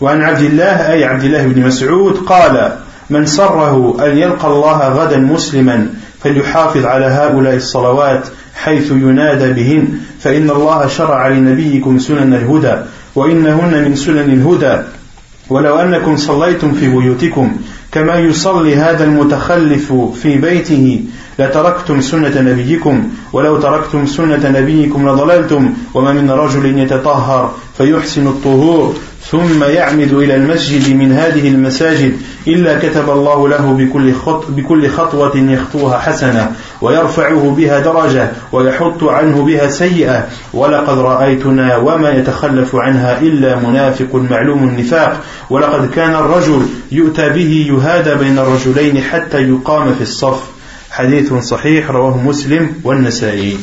وعن عبد الله أي عبد الله بن مسعود قال من سره أن يلقى الله غدا مسلما فليحافظ على هؤلاء الصلوات حيث ينادى بهن فإن الله شرع لنبيكم سنن الهدى وإنهن من سنن الهدى. ولو أنكم صليتم في بيوتكم كما يصلي هذا المتخلف في بيته لتركتم سنة نبيكم ولو تركتم سنة نبيكم لضللتم وما من رجل يتطهر فيحسن الطهور ثم يعمد إلى المسجد من هذه المساجد إلا كتب الله له بكل, خط بكل خطوة يخطوها حسنة ويرفعه بها درجة ويحط عنه بها سيئة. ولقد رأيتنا وما يتخلف عنها إلا منافق معلوم النفاق. ولقد كان الرجل يؤتى به يهادى بين الرجلين حتى يقام في الصف. حديث صحيح رواه مسلم والنسائي.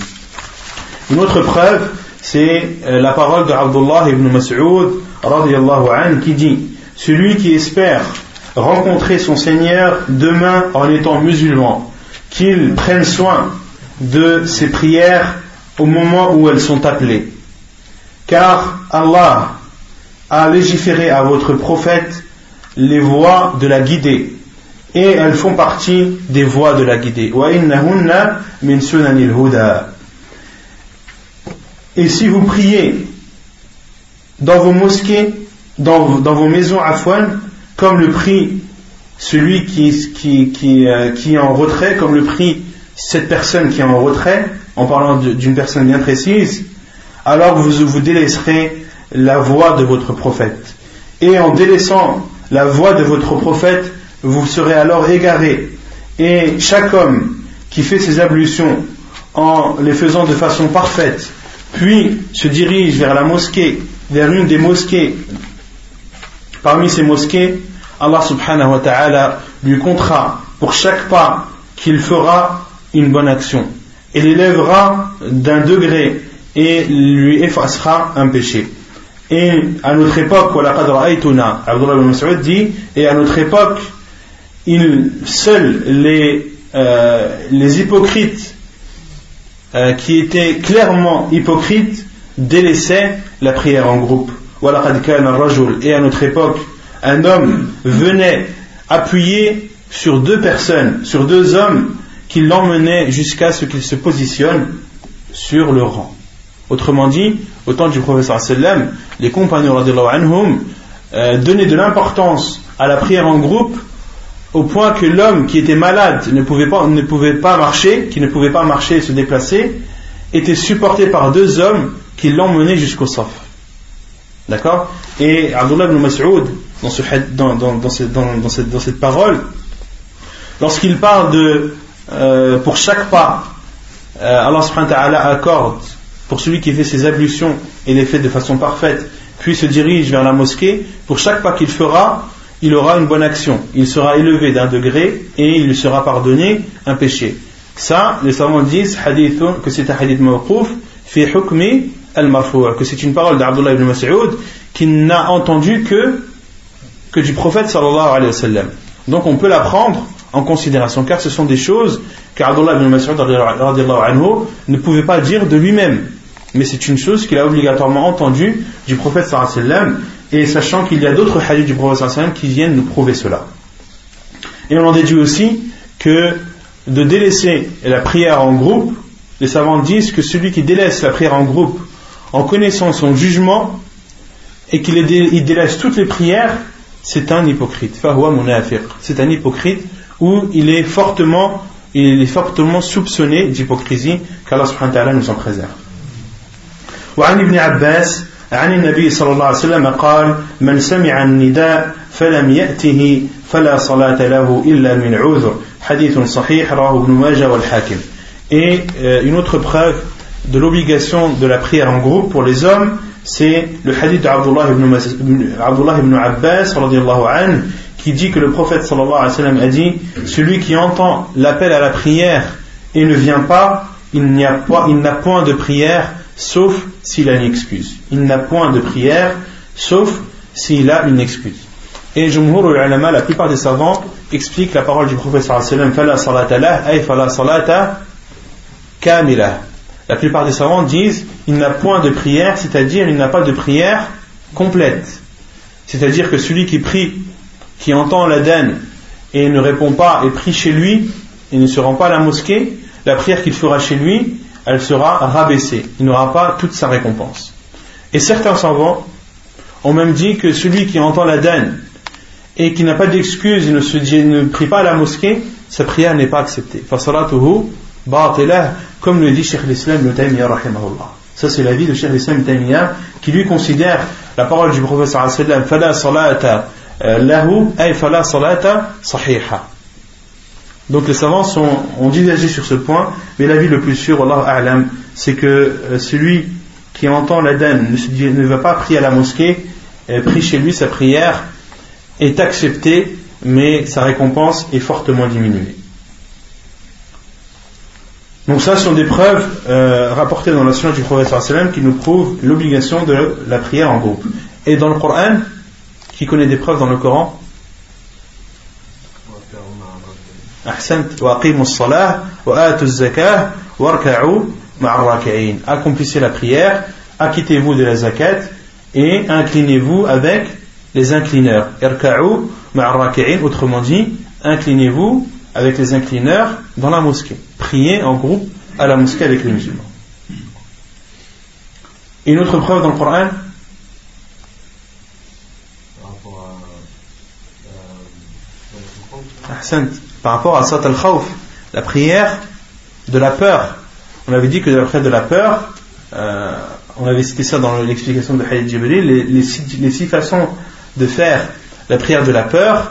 Une autre preuve, c'est la parole de Abdullah ibn Mas'ud qui dit Celui qui espère rencontrer son Seigneur demain en étant musulman, qu'il prenne soin de ses prières au moment où elles sont appelées. Car Allah a légiféré à votre prophète les voies de la guidée et elles font partie des voies de la guidée. Et si vous priez dans vos mosquées, dans, vos maisons afouanes, comme le prie celui qui, qui, qui, euh, qui, est en retrait, comme le prie cette personne qui est en retrait, en parlant d'une personne bien précise, alors vous vous délaisserez la voix de votre prophète. Et en délaissant la voix de votre prophète, vous serez alors égaré. Et chaque homme qui fait ses ablutions en les faisant de façon parfaite, puis se dirige vers la mosquée, vers une des mosquées, parmi ces mosquées, Allah subhanahu wa ta'ala lui comptera pour chaque pas qu'il fera une bonne action et l'élèvera d'un degré et lui effacera un péché. Et à notre époque, Abdullah ibn Mas'ud dit, et à notre époque, seuls les, euh, les hypocrites euh, qui étaient clairement hypocrites délaissaient la prière en groupe. Et à notre époque, un homme venait appuyer sur deux personnes, sur deux hommes qui l'emmenaient jusqu'à ce qu'il se positionne sur le rang. Autrement dit, au temps du professeur sallam, les compagnons anhum, euh, donnaient de l'importance à la prière en groupe au point que l'homme qui était malade ne pouvait pas, ne pouvait pas marcher, qui ne pouvait pas marcher et se déplacer, était supporté par deux hommes qui l'emmenaient jusqu'au saf. D'accord? Et Abdullah ibn Mas'ud, dans, ce, dans, dans, dans, cette, dans, cette, dans cette parole, lorsqu'il parle de euh, pour chaque pas, euh, Allah subhanahu wa ta'ala accorde pour celui qui fait ses ablutions et les fait de façon parfaite, puis se dirige vers la mosquée, pour chaque pas qu'il fera, il aura une bonne action. Il sera élevé d'un degré et il lui sera pardonné un péché. Ça, les savants disent que c'est un hadith fi hukmi al que c'est une parole d'Abdullah ibn Mas'ud qui n'a entendu que, que du prophète sallallahu alayhi wa sallam. Donc on peut la prendre en considération car ce sont des choses qu'Abdullah ibn Mas'ud ne pouvait pas dire de lui-même. Mais c'est une chose qu'il a obligatoirement entendue du prophète sallallahu alayhi wa sallam et sachant qu'il y a d'autres hadiths du prophète qui viennent nous prouver cela. Et on en déduit aussi que de délaisser la prière en groupe, les savants disent que celui qui délaisse la prière en groupe en connaissant son jugement et qu'il délaisse toutes les prières, c'est un hypocrite. C'est un hypocrite où il est fortement, il est fortement soupçonné d'hypocrisie, qu'Allah nous en préserve. عن النبي صلى الله عليه وسلم قال من سمع النداء فلم يأته فلا صلاة له إلا من عذر حديث صحيح رواه ابن ماجه والحاكم Et euh, une autre preuve de l'obligation de la prière en groupe pour les hommes, c'est le hadith d'Abdullah ibn, Abdullah ibn Abbas anhu, qui dit que le prophète sallallahu alayhi wa sallam a dit Celui qui entend l'appel à la prière et ne vient pas, il n'a point de prière sauf s'il a une excuse. Il n'a point de prière, sauf s'il a une excuse. Et Jumhur ulama, la plupart des savants, expliquent la parole du prophète sallallahu. La plupart des savants disent, il n'a point de prière, c'est-à-dire il n'a pas de prière complète. C'est-à-dire que celui qui prie, qui entend l'adhan et ne répond pas et prie chez lui, et ne se rend pas à la mosquée, la prière qu'il fera chez lui, elle sera rabaissée. Il n'aura pas toute sa récompense. Et certains savants ont même dit que celui qui entend la danne et qui n'a pas d'excuse et ne, se ne prie pas à la mosquée, sa prière n'est pas acceptée. Comme le dit Cheikh l'Islam Ça c'est l'avis de Cheikh l'Islam qui lui considère la parole du prophète sallallahu salata euh, lahu ay fala salata sahiha. Donc les savants ont divergé sur ce point, mais l'avis le plus sûr, Allah c'est que euh, celui qui entend l'Aden ne, ne va pas prier à la mosquée, prie chez lui, sa prière est acceptée, mais sa récompense est fortement diminuée. Donc ça, sont des preuves euh, rapportées dans la sunna du prophète qui nous prouvent l'obligation de la prière en groupe. Et dans le Coran, qui connaît des preuves dans le Coran Accomplissez la prière, acquittez-vous de la zakat et inclinez-vous avec les inclineurs. autrement dit, inclinez-vous avec les inclineurs dans la mosquée. Priez en groupe à la mosquée avec les musulmans. une autre preuve dans le Coran par rapport à Sat al-Khawf, la prière de la peur. On avait dit que la prière de la peur, euh, on avait cité ça dans l'explication de Hadith Jibril, les, six, façons de faire la prière de la peur,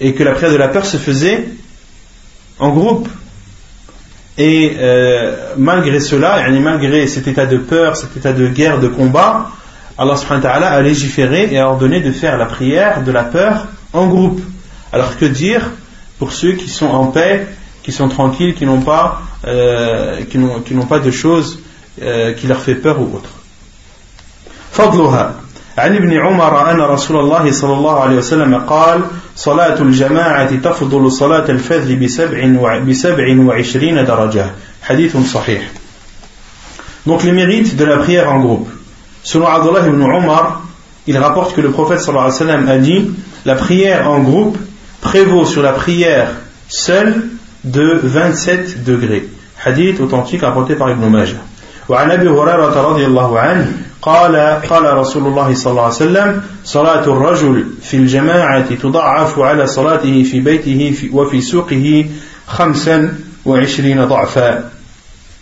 et que la prière de la peur se faisait en groupe. Et euh, malgré cela, malgré cet état de peur, cet état de guerre, de combat, Allah a légiféré et a ordonné de faire la prière de la peur en groupe. Alors que dire pour ceux qui sont en paix, qui sont tranquilles, qui n'ont pas, euh, qui n'ont pas de choses euh, qui leur fait peur ou autre. فضلها عن ابن عمر أن رسول الله صلى الله عليه وسلم قال صلاة الجماعة تفضل صلاة الفذ بسبع, بسبع وعشرين درجة حديث صحيح Donc les mérites de la prière en groupe. Selon Abdullah ibn Umar, il rapporte que le prophète sallallahu alayhi wa sallam a dit La prière en groupe prévaut sur la prière seule de 27 degrés. Hadith authentique rapporté par Ibn Majah. وعن ابي هريره رضي الله عنه قال قال رسول الله صلى الله عليه وسلم صلاة الرجل في الجماعة تضعف على صلاته في بيته وفي سوقه خمسا وعشرين ضعفا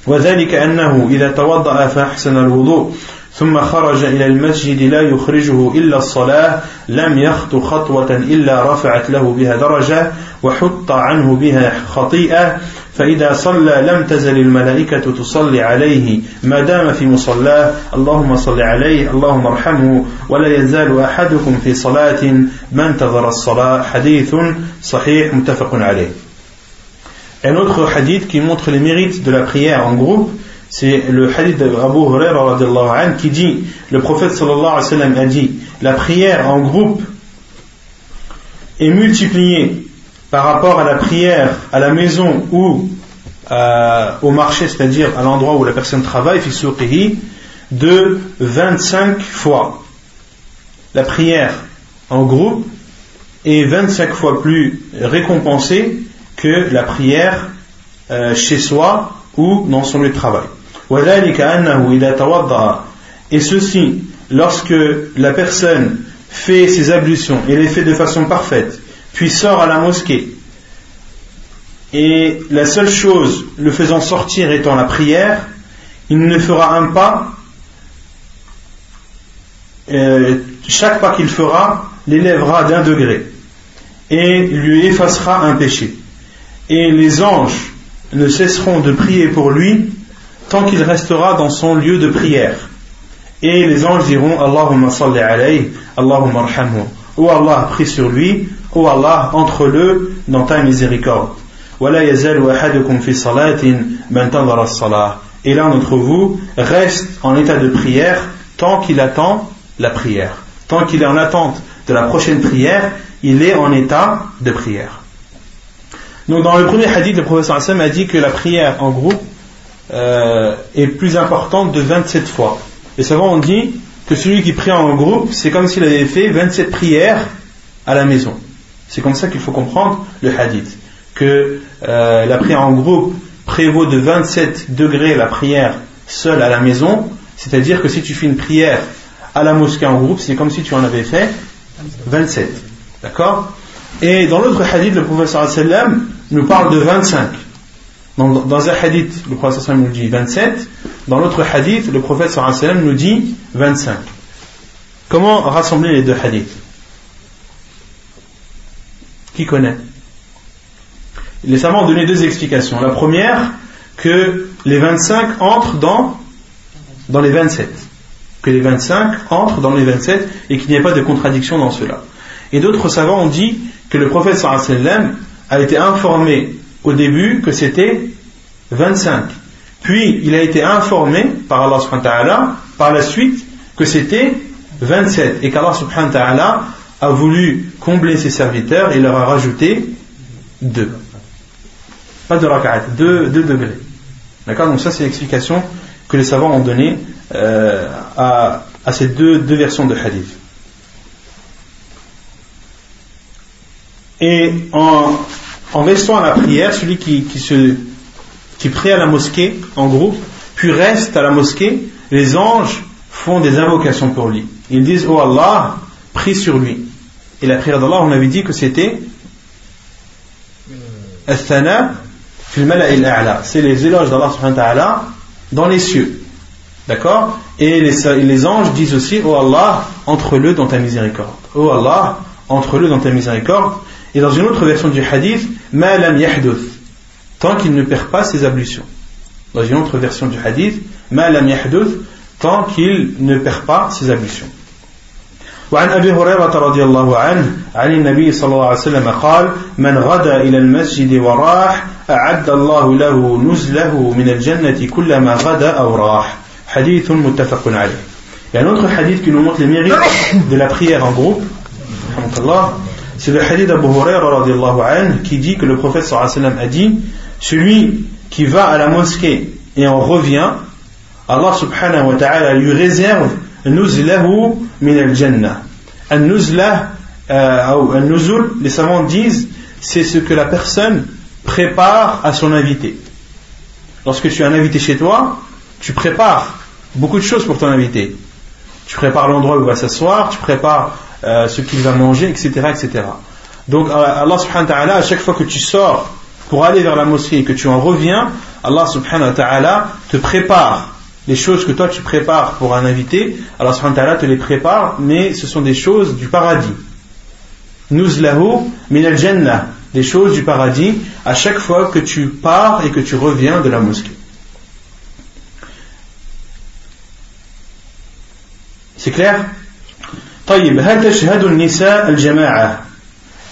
وذلك أنه إذا توضأ فأحسن الوضوء ثم خرج إلى المسجد لا يخرجه إلا الصلاة لم يخط خطوة إلا رفعت له بها درجة وحط عنه بها خطيئة فإذا صلى لم تزل الملائكة تصلي عليه ما دام في مصلاه اللهم صل عليه اللهم ارحمه ولا يزال أحدكم في صلاة ما انتظر الصلاة حديث صحيح متفق عليه. Un autre hadith qui montre les mérites de la prière en groupe, c'est le hadith d'Abu Huraira qui dit, le prophète sallallahu a dit, la prière en groupe est multipliée par rapport à la prière à la maison ou euh, au marché, c'est-à-dire à, l'endroit où la personne travaille, de 25 fois. La prière en groupe est 25 fois plus récompensée que la prière euh, chez soi ou dans son lieu de travail. Et ceci, lorsque la personne fait ses ablutions et les fait de façon parfaite, puis sort à la mosquée, et la seule chose le faisant sortir étant la prière, il ne fera un pas, euh, chaque pas qu'il fera l'élèvera d'un degré et lui effacera un péché. Et les anges ne cesseront de prier pour lui tant qu'il restera dans son lieu de prière. Et les anges diront Allahumma salli alayhi, Allahumma arhamhu. Oh Allah, prie sur lui, oh Allah, entre-le dans ta miséricorde. Et l'un d'entre vous reste en état de prière tant qu'il attend la prière. Tant qu'il est en attente de la prochaine prière, il est en état de prière. Donc dans le premier hadith, le professeur Hassan a dit que la prière en groupe euh, est plus importante de 27 fois. Et souvent on dit que celui qui prie en groupe, c'est comme s'il avait fait 27 prières à la maison. C'est comme ça qu'il faut comprendre le hadith. Que euh, la prière en groupe prévaut de 27 degrés la prière seule à la maison. C'est-à-dire que si tu fais une prière à la mosquée en groupe, c'est comme si tu en avais fait 27. D'accord? Et dans l'autre hadith, le professeur sallam nous parle de 25. Dans, un hadith, le prophète sallam nous dit 27. Dans l'autre hadith, le prophète sallam nous dit 25. Comment rassembler les deux hadiths? Qui connaît? Les savants ont donné deux explications. La première, que les 25 entrent dans, dans les 27. Que les 25 entrent dans les 27 et qu'il n'y ait pas de contradiction dans cela. Et d'autres savants ont dit que le prophète sallam a été informé au début que c'était 25. Puis il a été informé par Allah subhanahu wa ta'ala par la suite que c'était 27 et qu'Allah subhanahu wa ta'ala a voulu combler ses serviteurs et leur a rajouté 2. Pas de raka'at, 2 degrés. D'accord? Donc ça c'est l'explication que les savants ont donnée euh, à, ces deux, deux versions de hadith. Et en, en restant à la prière, celui qui, qui, se, qui prie à la mosquée en groupe, puis reste à la mosquée, les anges font des invocations pour lui. Ils disent Oh Allah, prie sur lui. Et la prière d'Allah, on avait dit que c'était c'est les éloges d'Allah dans les cieux. D'accord? Et les, les, anges disent aussi Oh Allah, entre-le dans ta miséricorde. Oh Allah, entre-le dans ta miséricorde. Et dans une autre version du hadith, ma lam yahduth. tant qu'il ne perd pas ses ablutions. Dans une autre version du hadith, ma lam tant qu'il ne perd pas ses ablutions. وعن أبي هريرة رضي الله عنه عن النبي صلى الله عليه وسلم قال من غدا إلى المسجد وراح أعد الله له نزله من الجنة كلما غدا أو راح حديث متفق عليه Il y a un autre hadith qui nous montre les mérites de la prière en groupe. C'est le hadith d'Abu Huraira qui dit que le prophète sallam a dit Celui qui va à la mosquée et en revient, Allah subhanahu wa ta'ala lui réserve nuzlahu min al-jannah. An-nuzlah, euh, nuzul les savants disent, c'est ce que la personne prépare à son invité. Lorsque tu as un invité chez toi, tu prépares beaucoup de choses pour ton invité. Tu prépares l'endroit où il va s'asseoir, tu prépares euh, ce qu'il va manger, etc., etc. Donc euh, Allah subhanahu wa ta'ala, à chaque fois que tu sors pour aller vers la mosquée et que tu en reviens, Allah subhanahu wa ta'ala te prépare les choses que toi tu prépares pour un invité, Allah subhanahu wa ta'ala te les prépare, mais ce sont des choses du paradis. Nuzlahu min al-jannah, des choses du paradis à chaque fois que tu pars et que tu reviens de la mosquée. C'est clair?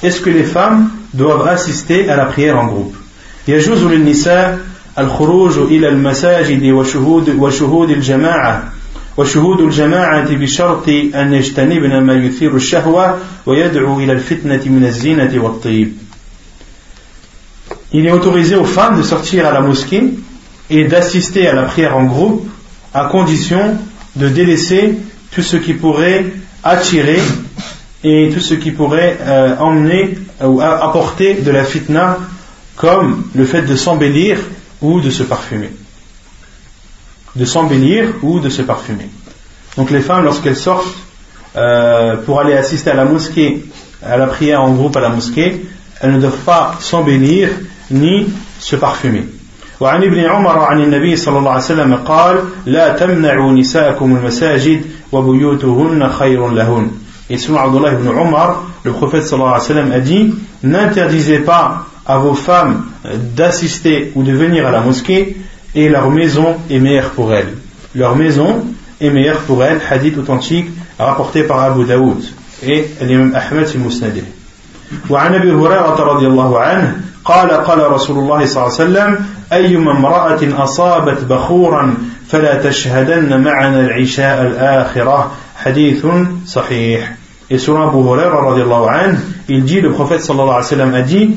Est-ce que les femmes doivent assister à la prière en groupe يجوز للنساء الخروج إلى المساجد وشهود, وشهود الجماعة وشهود الجماعة بشرط أن يجتنبن ما يثير الشهوة ويدعو إلى الفتنة من الزينة والطيب Il est autorisé aux femmes de sortir à la mosquée et d'assister à la prière en groupe à condition de délaisser tout ce qui pourrait attirer et tout ce qui pourrait euh, emmener ou apporter de la fitna comme le fait de s'embellir ou de se parfumer. De s'embellir ou de se parfumer. Donc les femmes, lorsqu'elles sortent euh, pour aller assister à la mosquée, à la prière en groupe à la mosquée, elles ne doivent pas s'embellir ni se parfumer. وعن ابن عمر عن النبي صلى الله عليه وسلم قال لا تمنعوا نساءكم المساجد وبيوتهن خير لهن Et selon Abdullah ibn Omar, le prophète sallallahu alayhi wa sallam a dit N'interdisez pas à vos femmes d'assister ou de venir à la mosquée et leur maison est meilleure pour elles. Leur maison est meilleure pour elles, hadith authentique rapporté par Abu Daoud et l'imam Ahmed مسنده. وعن ابي هريره رضي الله عنه قال قال الله صلى الله عليه وسلم ايما امراه اصابت بخورا فلا تشهدن معنا العشاء الاخره حديث صحيح Et sur Abu Huraira radiallahu anhu, il dit, le prophète sallallahu alayhi wa sallam a dit,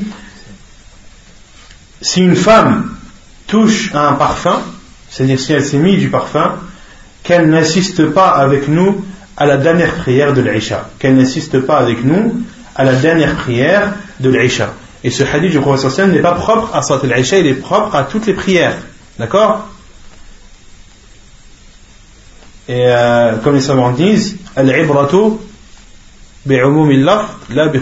si une femme touche à un parfum, c'est-à-dire si elle s'est mise du parfum, qu'elle n'assiste pas avec nous à la dernière prière de l'Aïcha. Qu'elle n'assiste pas avec nous à la dernière prière de l'Aïcha. Et ce hadith du prophète n'est pas propre à Salat al il est propre à toutes les prières. D'accord? Et euh, comme les savants disent, al-ibratu bi'umum al-laf, la bi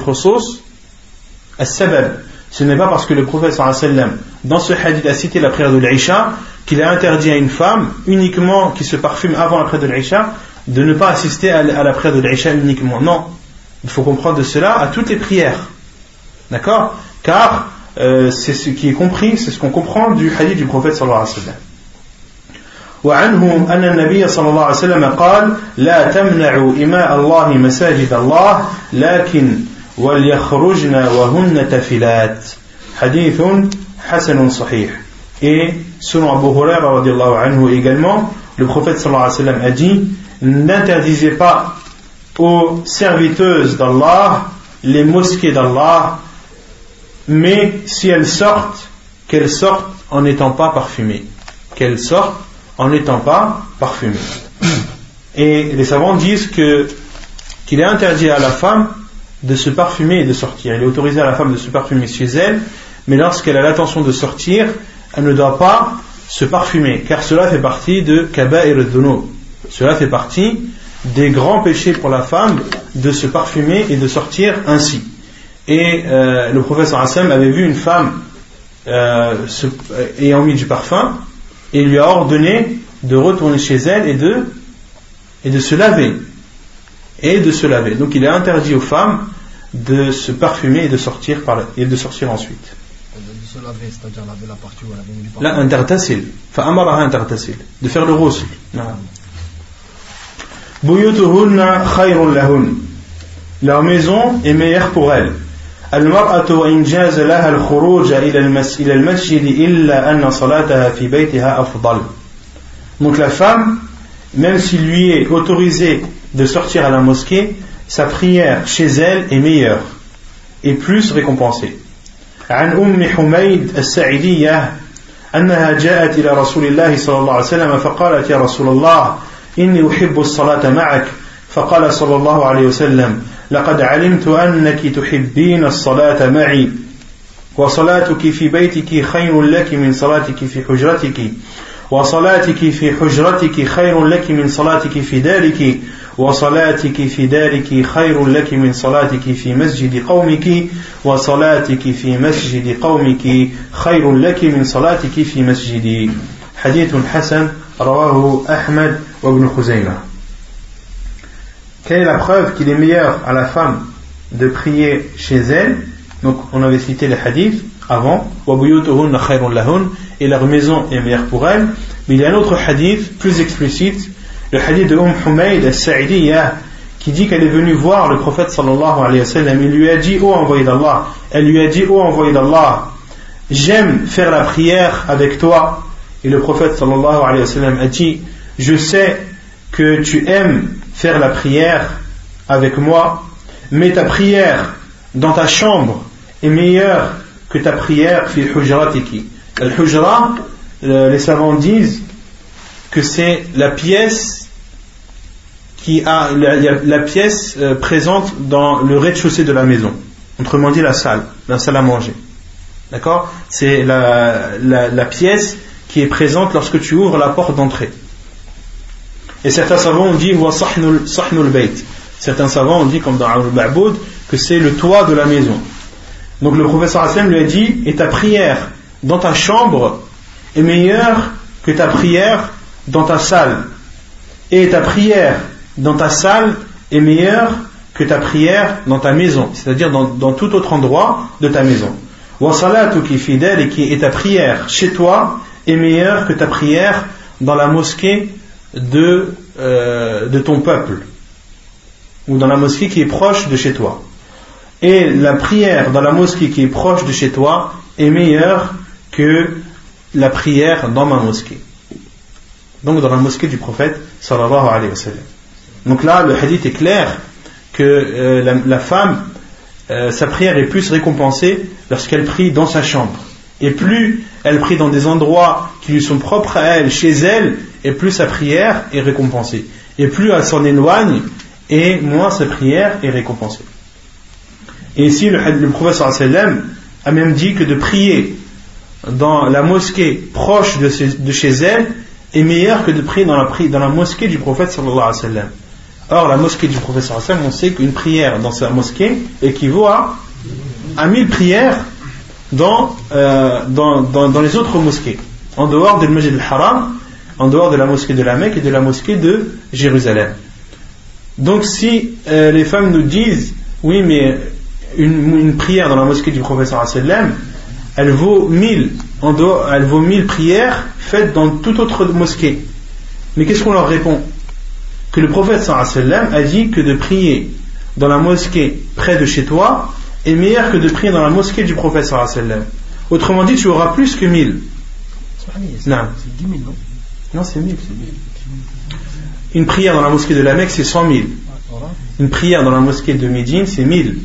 al-sabab. Ce n'est pas parce que le prophète dans ce hadith a cité la prière de l'Aïcha qu'il a interdit à une femme uniquement qui se parfume avant la prière de l'Aïcha de ne pas assister à la prière de l'Aïcha uniquement. Non, il faut comprendre de cela à toutes les prières. D'accord? Car euh, c'est ce qui est compris, c'est ce qu'on comprend du hadith du prophète sallallahu alayhi wa sallam. وعنه أن النبي صلى الله عليه وسلم قال لا تمنعوا إماء الله مساجد الله لكن وليخرجن وهن تفلات حديث حسن صحيح et selon Abu Huraira radiallahu anhu également le prophète sallallahu alayhi wa sallam a dit n'interdisez pas aux serviteuses d'Allah les mosquées d'Allah mais si elles sortent qu'elles sortent en n'étant pas parfumées qu'elles sortent en n'étant pas parfumées et les savants disent que qu'il est interdit à la femme de se parfumer et de sortir. Il est autorisé à la femme de se parfumer chez elle, mais lorsqu'elle a l'intention de sortir, elle ne doit pas se parfumer, car cela fait partie de Kaba'ir al Cela fait partie des grands péchés pour la femme de se parfumer et de sortir ainsi et euh, le professeur Hassan avait vu une femme euh, euh, ayant mis du parfum et lui a ordonné de retourner chez elle et de, et de se laver. Et de se laver. Donc il a interdit aux femmes de se parfumer et de sortir, par la, et de sortir ensuite. De se laver, c'est-à-dire laver la partie où elle avait mis du parfum. Là, De faire le rose. Buyutuhunna maison est meilleure pour elles. المرأة وإن جاز لها الخروج إلى المسجد إلا أن صلاتها في بيتها أفضل Donc la femme, même s'il lui est autorisé de sortir à la mosquée, sa prière chez elle est meilleure et plus récompensée. عن أم حميد السعيدية أنها جاءت إلى رسول الله صلى الله عليه وسلم فقالت يا رسول الله إني أحب الصلاة معك فقال صلى الله عليه وسلم لقد علمت أنك تحبين الصلاة معي وصلاتك في بيتك خير لك من صلاتك في حجرتك وصلاتك في حجرتك خير لك من صلاتك في دارك وصلاتك في دارك خير لك من صلاتك في مسجد قومك وصلاتك في مسجد قومك خير لك من صلاتك في مسجدي. حديث حسن رواه أحمد وابن خزيمة. Quelle est la preuve qu'il est meilleur à la femme de prier chez elle Donc, on avait cité les hadiths avant, et leur maison est meilleure pour elle. Mais il y a un autre hadith plus explicite, le hadith de Umm Humayd al-Sa'idiyah, qui dit qu'elle est venue voir le prophète sallallahu alayhi wa sallam. Il lui a dit, oh envoyé d'Allah, elle lui a dit, oh envoyé d'Allah, j'aime faire la prière avec toi. Et le prophète sallallahu alayhi wa sallam a dit, je sais que tu aimes faire la prière avec moi, mais ta prière dans ta chambre est meilleure que ta prière fi hujratiki. Al-hujra, euh, les savants disent que c'est la pièce qui a la, pièce euh, présente dans le rez-de-chaussée de la maison. Autrement dit, la salle, la salle à manger. D'accord? C'est la, la, pièce qui est présente lorsque tu ouvres la porte d'entrée. Et certains savants ont dit Certains savants ont dit, comme dans Al-Ba'boud, que c'est le toit de la maison. Donc le professeur Hassan lui a dit Et ta prière dans ta chambre est meilleure que ta prière dans ta salle. Et ta prière dans ta salle est meilleure que ta prière dans ta maison, c'est-à-dire dans, tout autre endroit de ta maison. qui fidèle et qui est ta prière chez toi est meilleure que ta prière dans la mosquée de, euh, de ton peuple ou dans la mosquée qui est proche de chez toi. Et la prière dans la mosquée qui est proche de chez toi est meilleure que la prière dans ma mosquée. Donc dans la mosquée du prophète sallallahu alayhi wa sallam. Donc là, le hadith est clair que euh, la, femme, euh, sa prière est plus récompensée lorsqu'elle prie dans sa chambre. Et plus elle prie dans des endroits qui lui sont propres à elle, chez elle, et plus sa prière est récompensée. Et plus elle s'en éloigne, et moins sa prière est récompensée. Et ici, le, le professeur a même dit que de prier dans la mosquée proche de, chez elle est meilleur que de prier dans la, mosquée du prophète sallallahu alayhi wa. Or, la mosquée du prophète sallallahu alayhi on sait qu'une prière dans sa mosquée équivaut à, 1000 prières dans, euh, dans, les autres mosquées, en dehors du Masjid al-Haram, en dehors de la mosquée de la Mecque et de la mosquée de Jérusalem. Donc, si euh, les femmes nous disent, oui, mais une, prière dans la mosquée du professeur sallam, elle vaut mille, en dehors, elle vaut mille prières faites dans toute autre mosquée. Mais qu'est-ce qu'on leur répond? Que le prophète sallam a dit que de prier dans la mosquée près de chez toi est meilleur que de prier dans la mosquée du prophète sallam. Autrement dit, tu auras plus que mille. Non. C'est non? Non, c'est mille. Une prière dans la mosquée de la Mecque, c'est cent mille. Une prière dans la mosquée de Médine, c'est mille.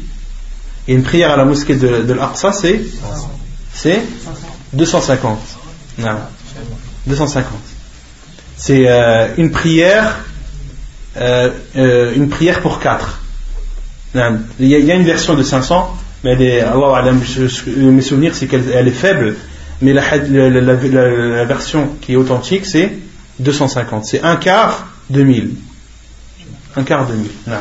Et une prière à la mosquée de, de l'Aqsa, c'est c'est 250. Non. 250. C'est une prière une prière pour quatre. Non. Il, y a, une version de 500, mais des, Allah, mes souvenirs, c'est qu'elle elle est faible. Mais la, la, la, la, version qui est authentique, c'est 250. C'est un quart de mille. Un quart de mille. Non.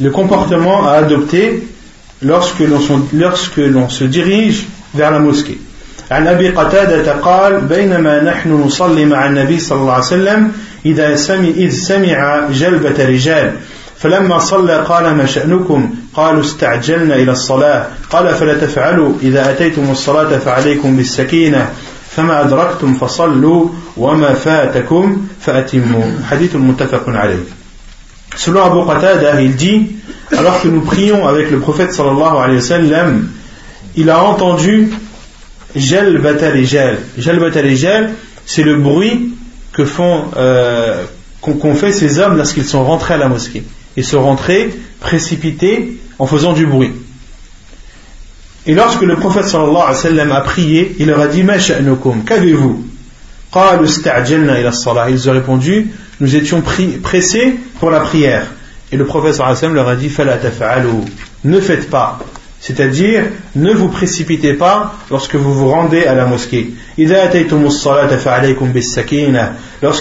Le comportement à adopter lorsque l'on se dirige vers la mosquée. عن أبي قتادة قال بينما نحن نصلي مع النبي صلى الله عليه وسلم إذا سمع إذ سمع جلبة رجال فلما صلى قال ما شأنكم؟ قالوا استعجلنا إلى الصلاة. قال فلا تفعلوا إذا أتيتم الصلاة فعليكم بالسكينة فما أدركتم فصلوا وما فاتكم فأتموا. حديث متفق عليه. Selon Abu Qatada, il dit alors que nous prions avec le prophète sallallahu alayhi wa sallam, il a entendu Jal Batarijal. Jal Batarijal, c'est le bruit que font, euh, qu'ont fait ces hommes lorsqu'ils sont rentrés à la mosquée. Ils sont rentrés précipités en faisant du bruit. Et lorsque le prophète sallallahu alayhi wa sallam a prié, il leur a dit Ma qu'avez-vous? Ils ont répondu Nous étions pressés pour la prière. Et le prophète sallallahu alayhi leur a dit Fala Ne faites pas. C'est-à-dire, ne vous précipitez pas lorsque vous vous rendez à la mosquée. Lorsque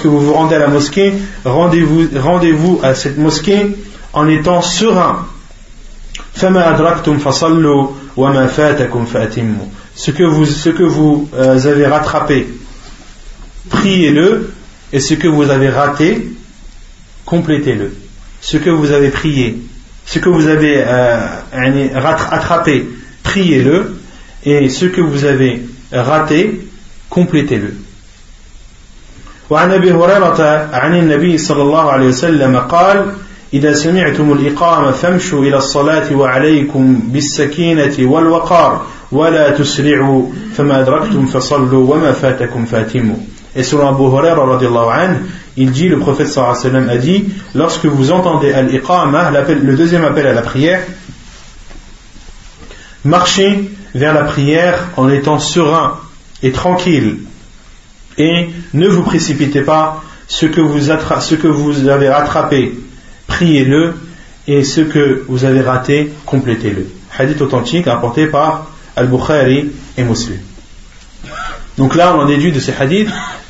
vous vous rendez à la mosquée, rendez-vous rendez à cette mosquée en étant serein. Ce que vous, ce que vous euh, avez rattrapé, priez-le, et ce que vous avez raté, complétez-le. Ce que vous avez prié, ce que vous avez euh, attrapé, priez-le, et ce que vous avez raté, complétez-le. وعن ابي هريره عن النبي صلى الله عليه وسلم قال إذا سمعتم الإقامة فامشوا إلى الصلاة وعليكم بالسكينة والوقار ولا تسرعوا فما أدركتم فصلوا وما فاتكم فاتموا Et selon Abu Huraira radiallahu anhu, il dit, le prophète sallallahu alayhi a dit, lorsque vous entendez al-iqama, le deuxième appel à la prière, marchez vers la prière en étant serein et tranquille. Et ne vous précipitez pas ce que vous, ce que vous avez rattrapé priez-le, et ce que vous avez raté, complétez-le. Hadith authentique apporté par Al-Bukhari et Muslim. Donc là, on en déduit de ces hadiths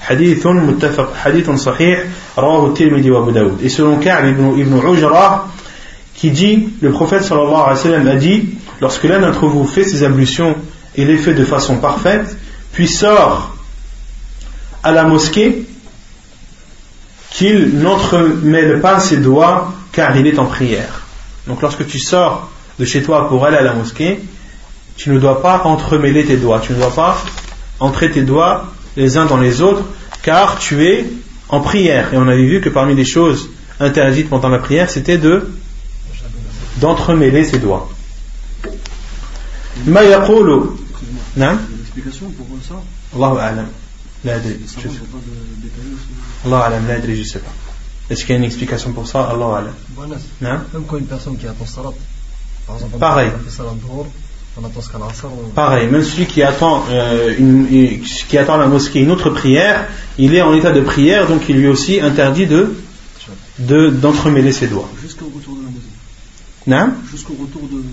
حديث متفق حديث صحيح رواه الترمذي وابو داود et selon Ka'b ibn, ibn Ujra qui dit le prophète sallallahu alayhi wa sallam a dit lorsque l'un d'entre vous fait ses ablutions et les fait de façon parfaite puis sort à la mosquée qu'il n'entremêle pas ses doigts car il est en prière. Donc lorsque tu sors de chez toi pour aller à la mosquée, tu ne dois pas entremêler tes doigts, tu ne dois pas entrer tes doigts les uns dans les autres car tu es en prière. Et on avait vu que parmi les choses interdites pendant la prière, c'était de d'entremêler ses doigts. Ma yaqulu. Explication pour ça Allahu a'lam. Allah alam, la je sais pas. Est-ce qu'il y a une explication pour ça? Allah alam. Même quand une personne qui attend salat, par exemple, pareil. Pareil, même celui qui attend, euh, une, qui attend la mosquée une autre prière, il est en état de prière, donc il lui aussi interdit de d'entremêler ses doigts. Jusqu'au retour de la maison. Non Jusqu'au retour de.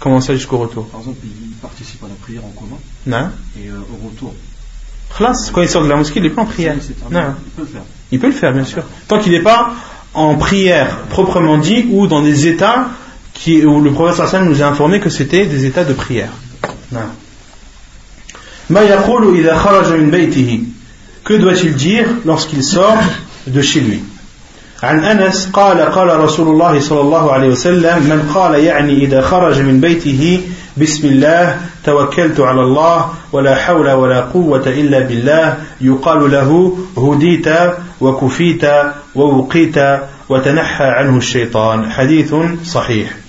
Comment ça jusqu'au retour? Par exemple, il participe à la prière en commun. Non. Et euh, au retour. quand il sort de la mosquée, il n'est pas en prière. Non. Il peut le faire. Il peut le faire, bien sûr. Tant qu'il n'est pas en prière proprement dit ou dans des états qui, où le prophète Hassan nous a informé que c'était des états de prière. Que doit-il dire lorsqu'il sort de chez lui? عن أنس قال قال رسول الله صلى الله عليه وسلم من قال يعني إذا خرج من بيته بسم الله توكلت على الله ولا حول ولا قوة إلا بالله يقال له هديت وكفيت ووقيت وتنحى عنه الشيطان حديث صحيح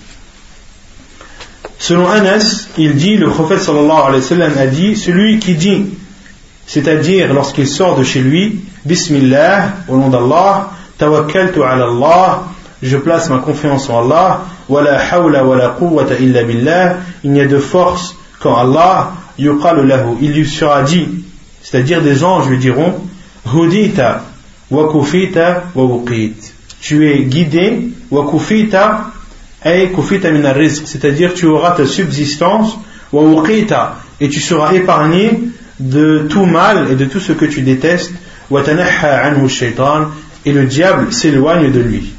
Selon Anas, il dit, le prophète sallallahu alayhi wa sallam a dit, celui qui dit, c'est-à-dire lorsqu'il sort de chez lui, Bismillah, au nom d'Allah, tawakkaltu ala Allah, je place ma confiance en Allah, wala hawla wala quwwata illa billah, il n'y a de force qu'en Allah, yuqalu il lui sera dit, c'est-à-dire des anges lui diront, hudita wa kufita wa wuqit. tu es guidé, wa kufita c'est-à-dire tu auras ta subsistance, et tu seras épargné de tout mal et de tout ce que tu détestes, et le diable s'éloigne de lui.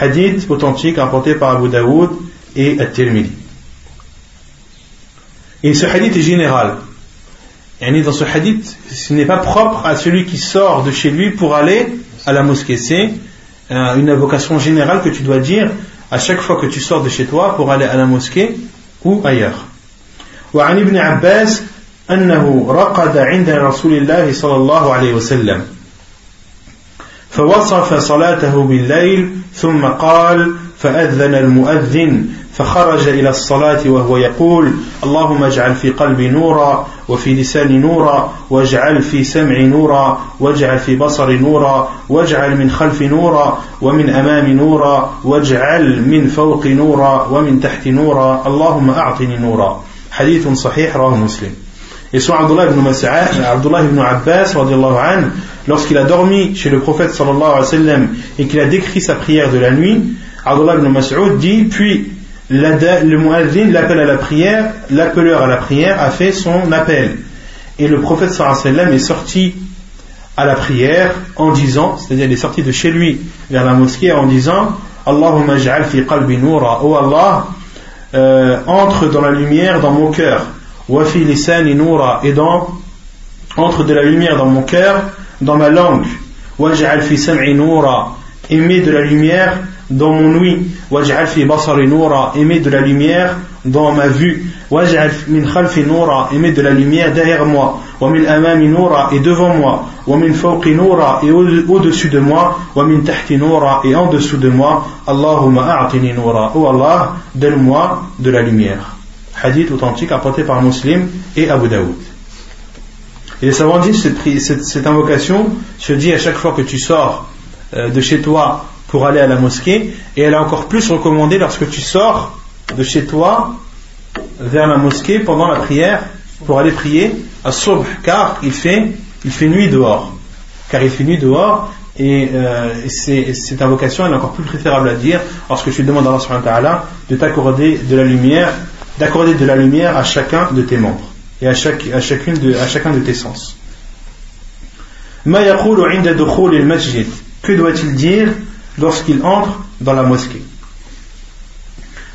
Hadith authentique rapporté par Abu Daoud et At-Tirmidhi. Et ce hadith est général. Et dans ce hadith, ce n'est pas propre à celui qui sort de chez lui pour aller à la mosquée. C'est euh, une invocation générale que tu dois dire à chaque fois que tu sors de chez toi pour aller à la mosquée ou ailleurs. وعن ابن عباس أنه رقد عند رسول الله صلى الله عليه وسلم فوصف صلاته بالليل ثم قال فأذن المؤذن فخرج إلى الصلاة وهو يقول اللهم اجعل في قلبي نورا وفي لساني نورا واجعل في سمعي نورا واجعل في بصري نورا واجعل من خلفي نورا ومن أمامي نورا واجعل من فوقي نورا ومن تحت نورا. اللهم أعطني نورا. حديث صحيح رواه مسلم. Et sur Abdullah ibn Abdullah ibn Abbas, lorsqu'il a dormi chez le prophète sallallahu alayhi wa sallam et qu'il a décrit sa prière de la nuit, Abdullah ibn Mas'ud dit, puis le muazzin, l'appel à la prière, l'appeleur à la prière a fait son appel. Et le prophète wa sallam est sorti à la prière en disant, c'est-à-dire il est sorti de chez lui vers la mosquée en disant, Allahumma ja'al fi qalbi oh Allah, euh, entre dans la lumière dans mon cœur. Wafi lisani noura, et dans, entre de la lumière dans mon cœur, dans ma langue. Waj'al fi sam'i noura, et de la lumière dans mon ouïe. Et de la lumière dans ma vue. Et de la lumière derrière moi. Et devant moi. Et au-dessus de moi. Et en dessous de moi. Allahumma a'tini noura. Oh Allah, donne-moi de la lumière hadith authentique apporté par Muslim et Abu Daoud. Et les savants disent cette, cette, cette, invocation se dit à chaque fois que tu sors euh, de chez toi pour aller à la mosquée, et elle est encore plus recommandée lorsque tu sors de chez toi vers la mosquée pendant la prière pour aller prier à Subh, car il fait, il fait nuit dehors. Car il fait nuit dehors, et euh, cette invocation est encore plus préférable à dire lorsque tu demandes à Allah de t'accorder de la lumière d'accorder de la lumière à chacun de tes membres et à, chaque, à, chacune de, à chacun de tes sens. Que doit-il dire lorsqu'il entre dans la mosquée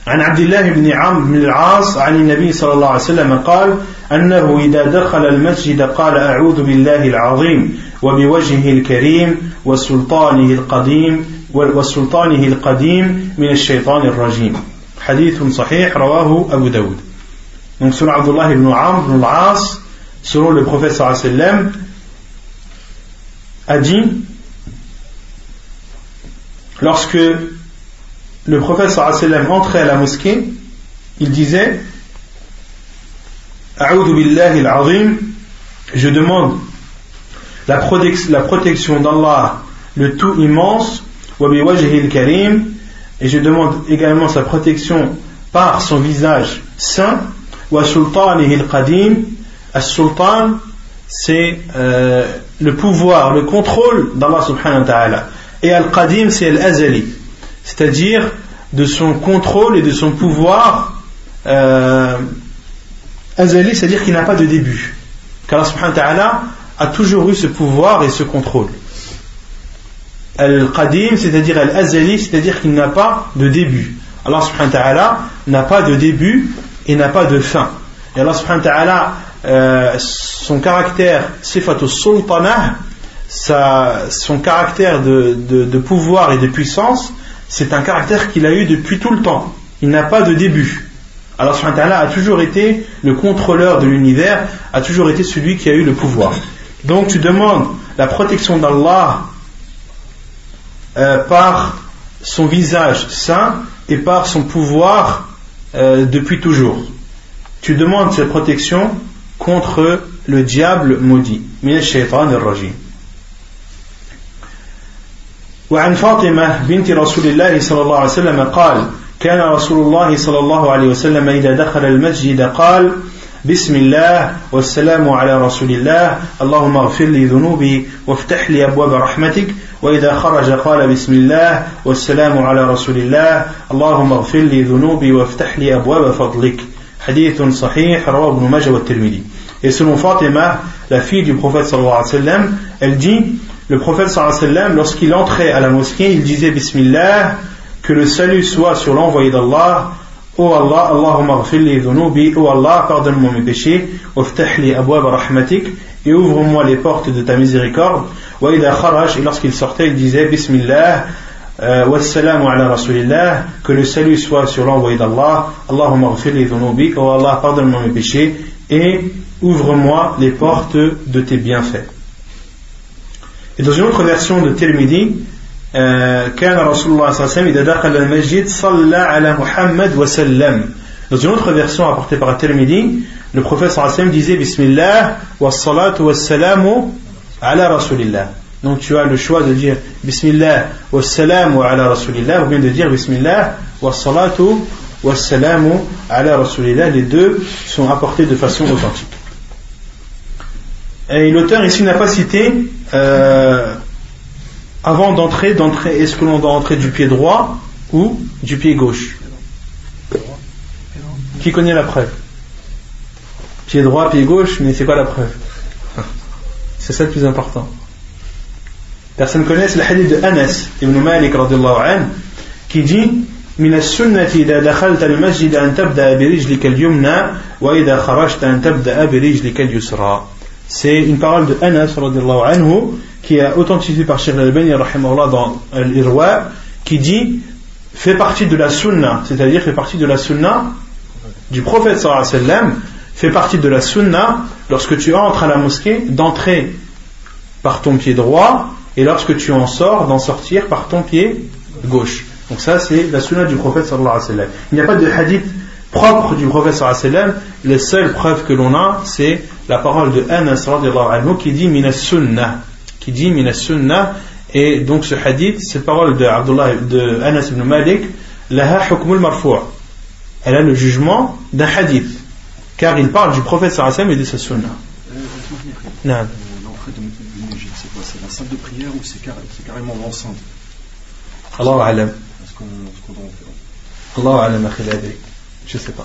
عن عبد الله بن عمرو بن العاص عن النبي صلى الله عليه وسلم قال أنه إذا دخل المسجد قال أعوذ بالله العظيم وبوجهه الكريم وسلطانه القديم وسلطانه القديم من الشيطان الرجيم Hadith sahih, rawahu Abu Daoud. Donc selon Abdullah ibn Amr ibn al-As, selon le prophète sallam, a dit, lorsque le prophète sallam entrait à la mosquée, il disait, je demande la, protection d'Allah, le tout immense, al-karim, et je demande également sa protection par son visage saint. Wa al-qadim. As-sultan, c'est euh, le pouvoir, le contrôle d'Allah subhanahu wa ta'ala. Et al-qadim, c'est al-azali. C'est-à-dire de son contrôle et de son pouvoir euh, azali, c'est-à-dire qu'il n'a pas de début. Car subhanahu wa ta'ala a toujours eu ce pouvoir et ce contrôle. Al-Qadim, c'est-à-dire Al-Azali, c'est-à-dire qu'il n'a pas de début. Allah subhanahu ta'ala n'a pas de début et n'a pas de fin. Et Allah subhanahu wa ta'ala, euh, son caractère sifatul sultanah, son caractère de, pouvoir et de puissance, c'est un caractère qu'il a eu depuis tout le temps. Il n'a pas de début. Allah subhanahu a toujours été le contrôleur de l'univers, a toujours été celui qui a eu le pouvoir. Donc tu demandes la protection d'Allah euh, par son visage saint et par son pouvoir euh, depuis toujours. Tu demandes cette protection contre le diable maudit. وعن فاطمة بنت رسول الله صلى الله عليه وسلم قال كان رسول الله صلى الله عليه وسلم إذا دخل المسجد قال بسم الله والسلام على رسول الله اللهم اغفر لي ذنوبي وافتح لي أبواب رحمتك وإذا خرج قال بسم الله والسلام على رسول الله اللهم اغفر لي ذنوبي وافتح لي أبواب فضلك. حديث صحيح رواه ابن ماجه والترمذي. Et selon Fatima, la fille du prophète sallallahu alayhi wa sallam, elle dit, le prophète sallallahu alayhi wa sallam, lorsqu'il entrait à la mosquée, il disait Bismillah, que le salut soit sur l'envoyé d'Allah, Oh Allah, Allahumma li dhunubi, Oh Allah, pardonne-moi mes péchés, abwab rahmatik, et ouvre-moi les portes de ta miséricorde. Wa idha kharaj, et lorsqu'il sortait, il disait Bismillah, euh, wassalamu ala rasulillah, que le salut soit sur l'envoyé d'Allah, Allahumma li dhunubi, Oh Allah, pardonne-moi mes péchés, et ouvre-moi les portes de tes bienfaits. Et dans une autre version de Tirmidhi, كان رسول الله صلى الله عليه وسلم إذا دخل المسجد صلى على محمد وسلم Dans une autre version apportée par Tirmidhi, le prophète sallallahu alayhi wa sallam disait Bismillah wa salatu wa salamu ala rasulillah. Donc tu as le choix de dire Bismillah wa salamu ala rasulillah ou bien de dire Bismillah wa salatu wa salamu ala rasulillah. Les deux sont apportés de façon authentique. Et l'auteur ici n'a pas cité euh, avant d'entrer, d'entrer, est-ce que l'on doit entrer du pied droit ou du pied gauche Qui connaît la preuve Pied droit, pied gauche, mais c'est quoi la preuve C'est ça le plus important. Personne ne connaît le hadith de Anas ibn Malik qui dit من السنة إذا دخلت المسجد أن تبدأ برجلك اليمنى وإذا خرجت أن تبدأ برجلك اليسرى c'est une parole de Anas anhu, qui est authentifiée par Sheikh al-Albani dans l'Irwa, qui dit fait partie de la sunna, c'est-à-dire fait partie de la sunna du prophète sallallahu alayhi wa sallam, fait partie de la sunna lorsque tu entres à la mosquée d'entrer par ton pied droit et lorsque tu en sors d'en sortir par ton pied gauche. Donc ça c'est la sunna du prophète sallallahu alayhi wa sallam. Il n'y a pas de hadith propre du prophète les seules preuves que l'on a c'est la parole de Anas anhu qui dit minas sunnah qui dit minas sunnah. Et donc ce hadith cette parole de Abdullah de Anas ibn Malik laha hukmul marfu' elle a le jugement d'un hadith car il parle du prophète sallallahu et de sa sunnah. Non l'entrée de c'est quoi? C'est la salle de prière ou c'est carrément l'enceinte? Allah alam. Allah alam je sais pas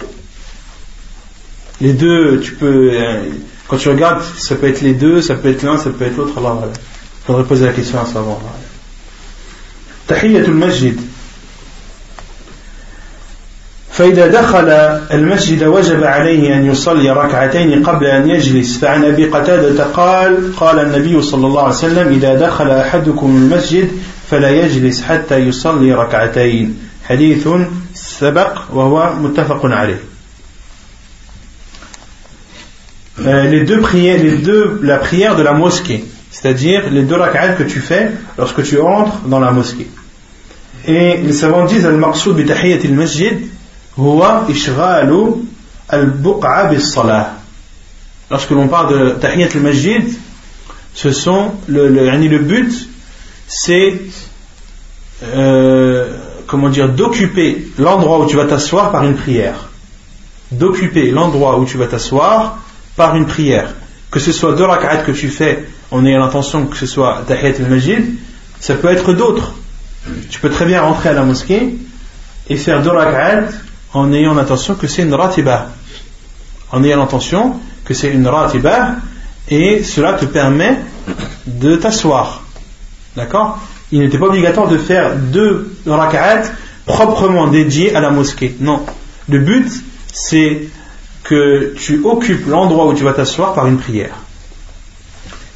les deux tu peux euh, quand tu regardes, ça peut être les deux, ça peut être l'un, ça peut être l'autre. Allah Il faudrait poser la question à savoir. تحية المسجد فإذا دخل المسجد وجب عليه أن يصلي ركعتين قبل أن يجلس فعن أبي قتادة قال قال النبي صلى الله عليه وسلم إذا دخل أحدكم المسجد فلا يجلس حتى يصلي ركعتين حديث سبق وهو متفق عليه Euh, les deux prières, les deux, la prière de la mosquée, c'est-à-dire les deux rak'at que tu fais lorsque tu entres dans la mosquée. Et les savants disent al-maqsoud bi tahiyyat al-masjid huwa ishghalu al-buq'a bis-salah. Lorsque l'on parle de tahiyyat al-masjid, ce sont le, le, le but c'est euh, comment dire d'occuper l'endroit où tu vas t'asseoir par une prière. D'occuper l'endroit où tu vas t'asseoir par une prière, que ce soit deux rak'at que tu fais en ayant l'intention que ce soit tahiyat al-majid, ça peut être d'autres. Tu peux très bien rentrer à la mosquée et faire deux rak'at en ayant l'intention que c'est une ratibah. En ayant l'intention que c'est une ratibah et cela te permet de t'asseoir. D'accord? Il n'était pas obligatoire de faire deux rak'at proprement dédiés à la mosquée. Non. Le but, c'est que tu occupes l'endroit où tu vas t'asseoir par une prière.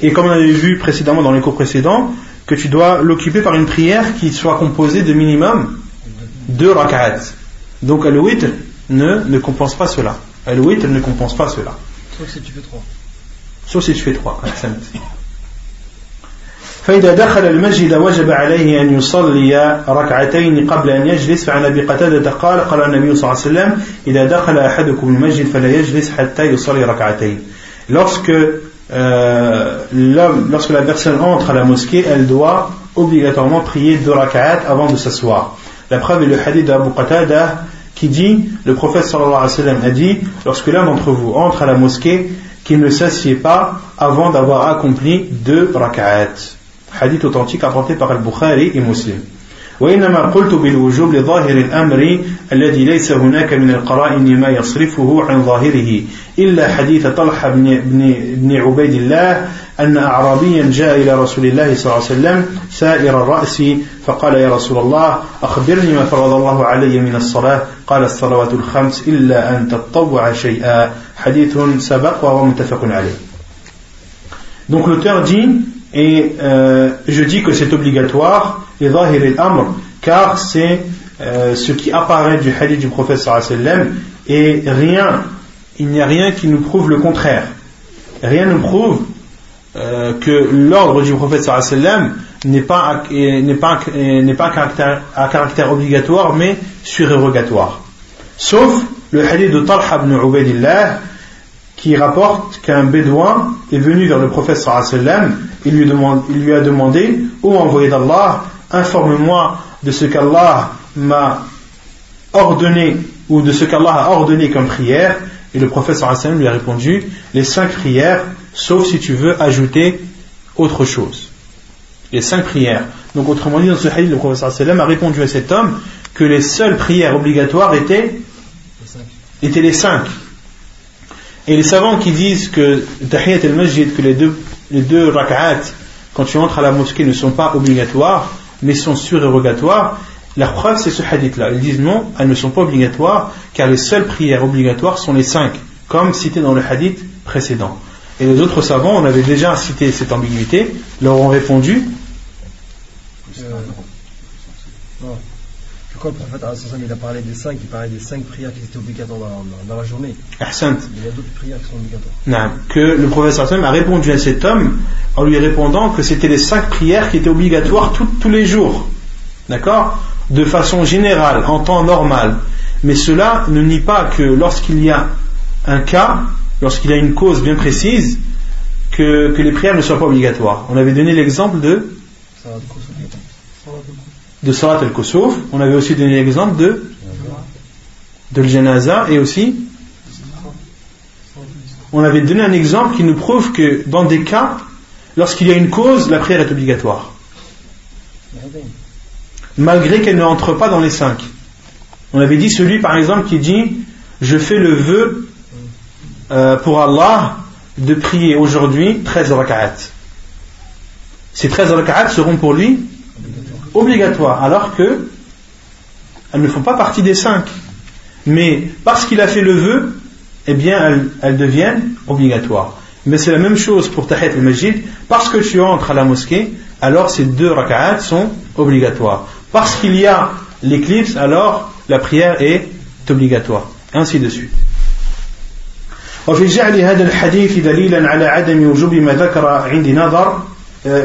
Et comme on avait vu précédemment dans les cours précédents, que tu dois l'occuper par une prière qui soit composée de minimum deux rak'at. Donc al-witr ne, ne compense pas cela. Al-witr ne compense pas cela. Sauf si tu fais trois. Sauf si tu fais trois فإذا دخل المسجد وجب عليه أن يصلي ركعتين قبل أن يجلس فعن أبي قتادة قال قال النبي صلى الله عليه وسلم إذا دخل أحدكم المسجد فلا يجلس حتى يصلي ركعتين lorsque euh, lorsque la personne entre à la mosquée elle doit obligatoirement prier deux rak'at avant de s'asseoir la preuve est le hadith d'Abu Qatada qui dit le prophète sallallahu alayhi wa sallam a dit lorsque l'un d'entre vous entre à la mosquée qu'il ne s'assied pas avant d'avoir accompli deux rak'at Hadith authentique apporté par Al-Bukhari et Muslim. وإنما قلت بالوجوب لظاهر الأمر الذي ليس هناك من القرائن ما يصرفه عن ظاهره إلا حديث طلحة بن, بن, بن عبيد الله أن أعرابيا جاء إلى رسول الله صلى الله عليه وسلم سائر الرأس فقال يا رسول الله أخبرني ما فرض الله علي من الصلاة؟ قال الصلوات الخمس إلا أن تطوع شيئا. حديث سبق وهو متفق عليه. Donc l'auteur dit, et euh, je dis que c'est obligatoire, et al-amr, car c'est euh, ce qui apparaît du hadith du prophète sallam, et rien, il n'y a rien qui nous prouve le contraire. Rien ne prouve euh, que l'ordre du prophète sallam n'est pas, n'est pas, n'est pas à caractère obligatoire, mais surérogatoire. Sauf le hadith de Talha ibn Ubaidillah, qui rapporte qu'un bédouin est venu vers le prophète sallam il lui, a demandé Ô envoyé d'Allah, informe-moi de ce qu'Allah m'a ordonné ou de ce qu'Allah a ordonné comme prière. Et le prophète sallam lui a répondu Les cinq prières, sauf si tu veux ajouter autre chose. Les cinq prières. Donc, autrement dit, dans ce hadith, le prophète sallam a répondu à cet homme que les seules prières obligatoires étaient, étaient les cinq. Et les savants qui disent que Tahiyat al-Masjid, que les deux, les deux rak'at, quand tu entres à la mosquée, ne sont pas obligatoires, mais sont surérogatoires, la preuve c'est ce hadith-là. Ils disent non, elles ne sont pas obligatoires, car les seules prières obligatoires sont les cinq, comme cité dans le hadith précédent. Et les autres savants, on avait déjà cité cette ambiguïté, leur ont répondu. Pourquoi le prophète il a parlé des cinq, il parlait des cinq prières qui étaient obligatoires dans, la journée. Il y a d'autres prières qui sont obligatoires. que le prophète a répondu à cet homme en lui répondant que c'était les cinq prières qui étaient obligatoires tous les jours. D'accord? De façon générale, en temps normal. Mais cela ne nie pas que lorsqu'il y a un cas, lorsqu'il y a une cause bien précise, que, que les prières ne soient pas obligatoires. On avait donné l'exemple de de Salat al-Kusuf. On avait aussi donné l'exemple de de l'Janaza et aussi on avait donné un exemple qui nous prouve que dans des cas, lorsqu'il y a une cause, la prière est obligatoire. Malgré qu'elle ne entre pas dans les cinq. On avait dit celui par exemple qui dit Je fais le vœu euh, pour Allah de prier aujourd'hui 13 rak'at. Ces 13 rak'at seront pour lui obligatoire, alors que elles ne font pas partie des cinq. Mais parce qu'il a fait le vœu, eh bien, elles, deviennent obligatoires. Mais c'est la même chose pour Tahit al-Majid. Parce que tu entres à la mosquée, alors ces deux rak'at sont obligatoires. Parce qu'il y a l'éclipse, alors la prière est obligatoire. Ainsi de suite. وفي جعل هذا الحديث دليلا على عدم وجوب ما ذكر عندي نظر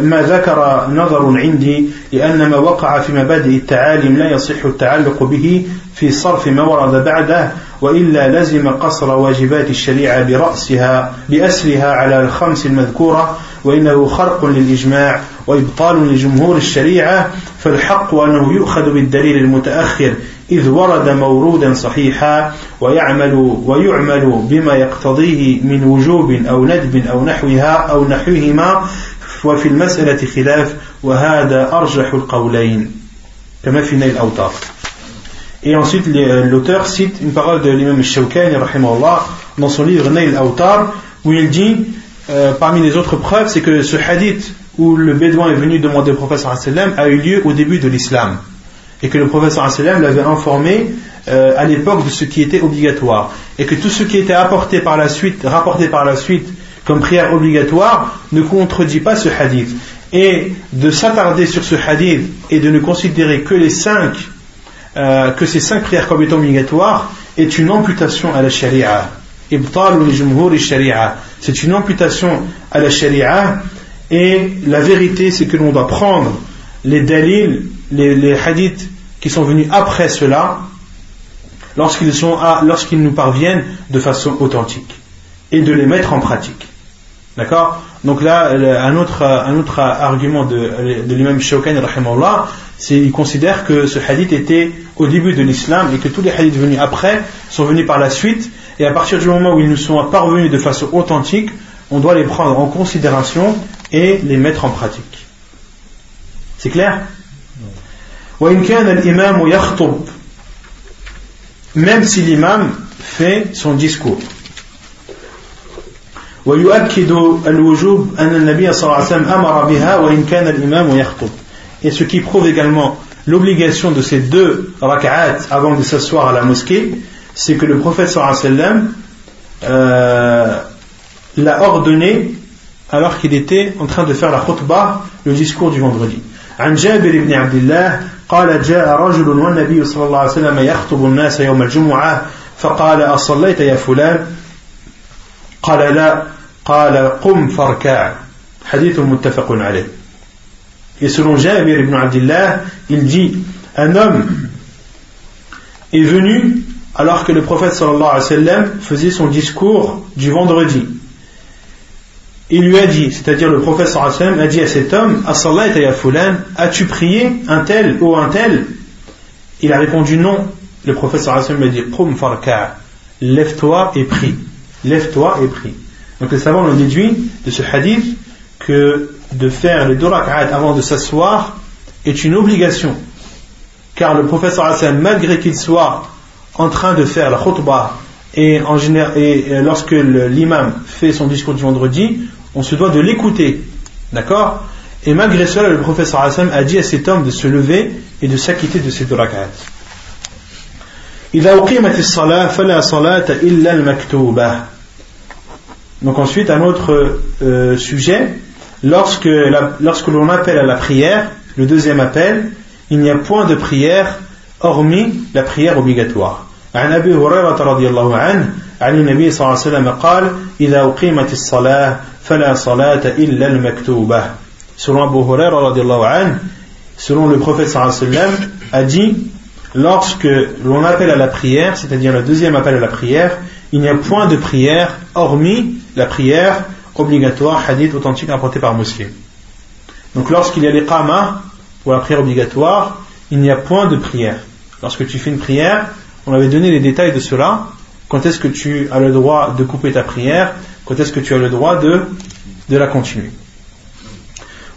ما ذكر نظر عندي لأن ما وقع في مبادئ التعاليم لا يصح التعلق به في صرف ما ورد بعده وإلا لزم قصر واجبات الشريعة برأسها بأسرها على الخمس المذكورة وإنه خرق للإجماع وإبطال لجمهور الشريعة فالحق أنه يؤخذ بالدليل المتأخر إذ ورد مورودا صحيحا ويعمل ويعمل بما يقتضيه من وجوب أو ندب أو نحوها أو نحوهما وفي المسألة خلاف وهذا أرجح القولين كما في نيل الأوتار Et ensuite, l'auteur cite une parole de l'imam Shawkani, dans son livre Nail Autar, où il dit, euh, parmi les autres preuves, c'est que ce hadith où le bédouin est venu demander au prophète a eu lieu au début de l'islam. Et que le prophète l'avait informé euh, à l'époque de ce qui était obligatoire. Et que tout ce qui était apporté par la suite, rapporté par la suite comme prière obligatoire ne contredit pas ce hadith. Et de s'attarder sur ce hadith et de ne considérer que les cinq, euh, que ces cinq prières comme étant obligatoires est une amputation à la sharia. C'est une amputation à la sharia et la vérité c'est que l'on doit prendre les dalils, les, hadiths qui sont venus après cela lorsqu'ils lorsqu'ils nous parviennent de façon authentique et de les mettre en pratique. D'accord Donc là, un autre, argument de, de l'imam Shawkani, c'est qu'il considère que ce hadith était au début de l'islam et que tous les hadiths venus après sont venus par la suite. Et à partir du moment où ils nous sont parvenus de façon authentique, on doit les prendre en considération et les mettre en pratique. C'est clair? Même si l'imam fait son discours et ce qui prouve également l'obligation de ces deux rak'at avant de s'asseoir à la mosquée c'est que le prophète sallam euh, l'a ordonné alors qu'il était en train de faire la khutbah le discours du vendredi عن جابر بن عبد الله قال جاء رجل والنبي صلى الله عليه وسلم يخطب الناس يوم الجمعة فقال أصليت يا فلان قال لا قال قم فاركع حديث متفق عليه Et selon Jabir ibn Abdullah, il dit Un homme est venu alors que le prophète sallallahu alayhi wa sallam faisait son discours du vendredi. Il lui a dit, c'est-à-dire le prophète sallallahu alayhi wa sallam a dit à cet homme As-tu prié un tel ou un tel Il a répondu non. Le prophète sallallahu alayhi wa sallam a dit Qum farka, lève-toi et prie. Lève-toi et prie. Donc les savants ont déduit de ce hadith que de faire les deux rak'at avant de s'asseoir est une obligation. Car le prophète sallallahu malgré qu'il soit en train de faire la khutbah et, en général, et lorsque l'imam fait son discours du vendredi, on se doit de l'écouter. D'accord? Et malgré cela, le prophète sallallahu a dit à cet homme de se lever et de s'acquitter de ces deux rak'at. Donc ensuite, un autre euh, sujet, lorsque, lorsque l'on appelle à la prière, le deuxième appel, il n'y a point de prière hormis la prière obligatoire. عن أبي هريرة رضي الله عنه عن النبي صلى الله عليه وسلم قال إذا أقيمت الصلاة فلا صلاة إلا المكتوبة Selon Abu Huraira رضي الله عنه, selon le prophète صلى الله عليه وسلم, a dit lorsque l'on appelle à la prière, c'est-à-dire le deuxième appel à la prière, il n'y a point de prière hormis la prière obligatoire, hadith authentique apporté par Muslim. Donc lorsqu'il y a les qama, ou la prière obligatoire, il n'y a point de prière. Lorsque tu fais une prière, on avait donné les détails de cela. Quand est-ce que tu as le droit de couper ta prière? Quand est-ce que tu as le droit de, de la continuer?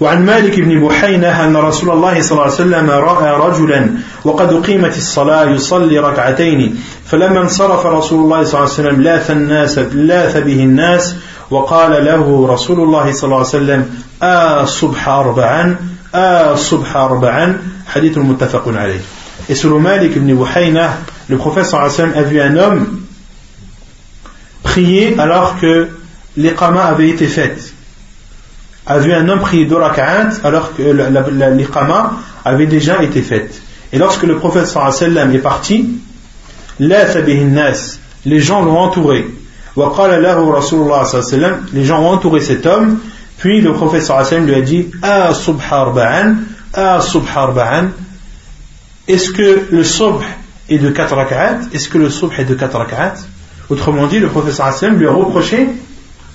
وعن مالك بن بحينة أن رسول الله صلى الله عليه وسلم رأى رجلا وقد أقيمت الصلاة يصلي ركعتين فلما انصرف رسول الله صلى الله عليه وسلم لاث الناس لاث به الناس وقال له رسول الله صلى الله عليه وسلم آ صبح أربعا آ صبح أربعا حديث متفق عليه Et selon Malik ibn Buhayna, le prophète a vu un homme prier alors que l'iqama avait été faite. A vu un homme prier deux alors que l'iqama avait déjà été faite. Et lorsque le prophète est parti, les gens l'ont entouré. Les gens ont entouré cet homme, puis le prophète lui a dit Ah subha ah subha est-ce que le subh est de 4 rak'at? Est-ce que le subh est de 4 rak'at? Autrement dit, le professeur Hassan lui a reproché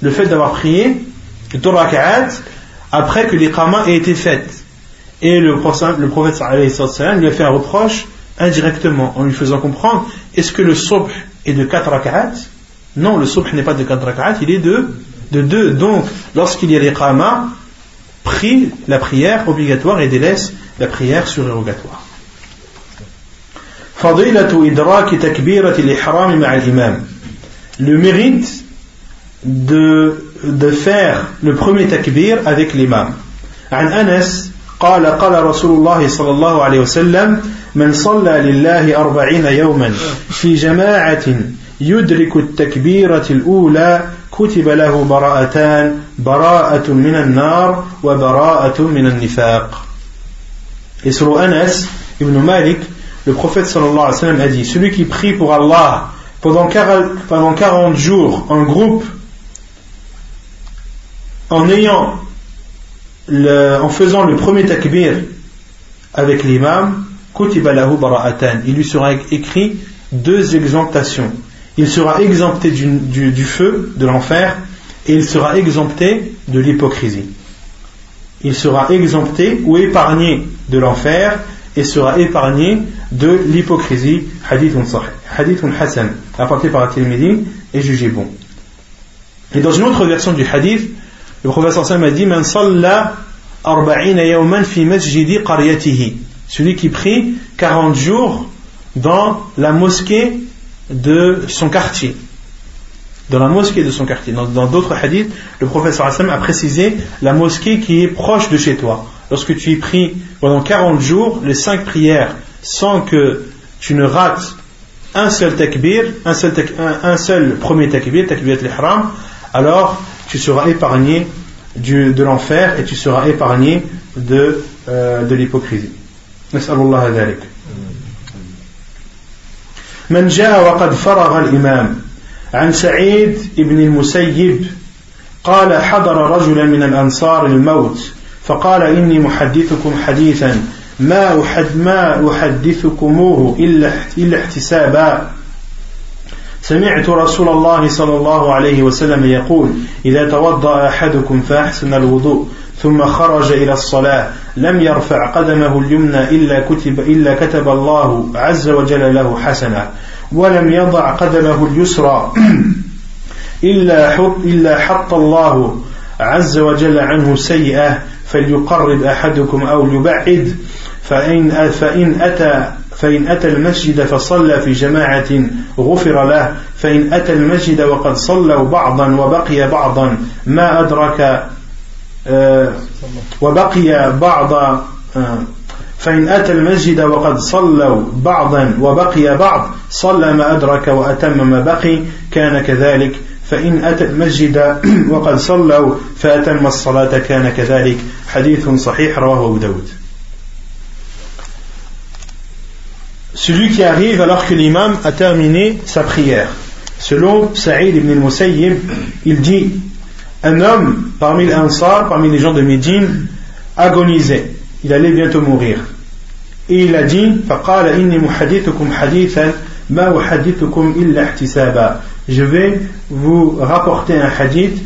le fait d'avoir prié 2 rak'at après que l'iqama ait été faite. Et le prophète, le prophète lui a fait un reproche indirectement en lui faisant comprendre est-ce que le subh est de 4 rak'at? Non, le subh n'est pas de 4 rak'at, il est de, de 2. Donc, lorsqu'il y a l'iqama, prie la prière obligatoire et délaisse la prière surérogatoire. Le mérite de, de faire le premier takbir avec l'imam. An Anas, قال قال رسول الله صلى الله عليه وسلم من صلى لله أربعين يوما في جماعة يدرك التكبيرة الأولى كتب له براءتان براءة من النار وبراءة من النفاق إسر أنس ابن مالك le prophète صلى الله عليه وسلم a dit celui qui prie pour Allah pendant 40, pendant jours en groupe en ayant en faisant le premier takbir avec l'imam, il lui sera écrit deux exemptations. Il sera exempté du, feu, de l'enfer, et il sera exempté de l'hypocrisie. Il sera exempté ou épargné de l'enfer et sera épargné de l'hypocrisie. Hadithun hasan, apporté par At-Tirmidhi et jugé bon. Et dans une autre version du hadith, le professeur Sam a dit Man salla celui qui prie 40 jours dans la mosquée de son quartier dans la mosquée de son quartier. Dans d'autres hadiths, le professeur Hassan a précisé la mosquée qui est proche de chez toi. Lorsque tu y pries pendant 40 jours, les 5 prières, sans que tu ne rates un seul takbir, un seul, un, seul premier takbir, takbir l'ihram, alors tu seras épargné du, de l'enfer et tu seras épargné de, euh, de l'hypocrisie. نسأل الله ذلك من جاء وقد فرغ الإمام عن سعيد بن المسيب قال حضر رجلا من الأنصار الموت فقال إني محدثكم حديثا ما أحد ما أحدثكموه إلا إلا احتسابا سمعت رسول الله صلى الله عليه وسلم يقول إذا توضأ أحدكم فأحسن الوضوء ثم خرج إلى الصلاة لم يرفع قدمه اليمنى إلا كتب إلا كتب الله عز وجل له حسنة ولم يضع قدمه اليسرى إلا حط إلا حط الله عز وجل عنه سيئة فليقرب أحدكم أو يبعد فإن فإن أتى فإن أتى المسجد فصلى في جماعة غفر له. فإن أتى المسجد وقد صلوا بعضا وبقي بعضا. ما أدرك آه، وبقي بعض آه، فإن أتى المسجد وقد صلوا بعضا وبقي بعض. صلى ما أدرك وأتم ما بقي. كان كذلك. فإن أتى المسجد وقد صلوا فأتم الصلاة. كان كذلك. حديث صحيح رواه أبو داود. Celui qui arrive alors que l'imam a terminé sa prière. Selon Saïd ibn al-Musayyib, il dit Un homme parmi les parmi les gens de Médine, agonisait. Il allait bientôt mourir. Et il a dit Je vais vous rapporter un hadith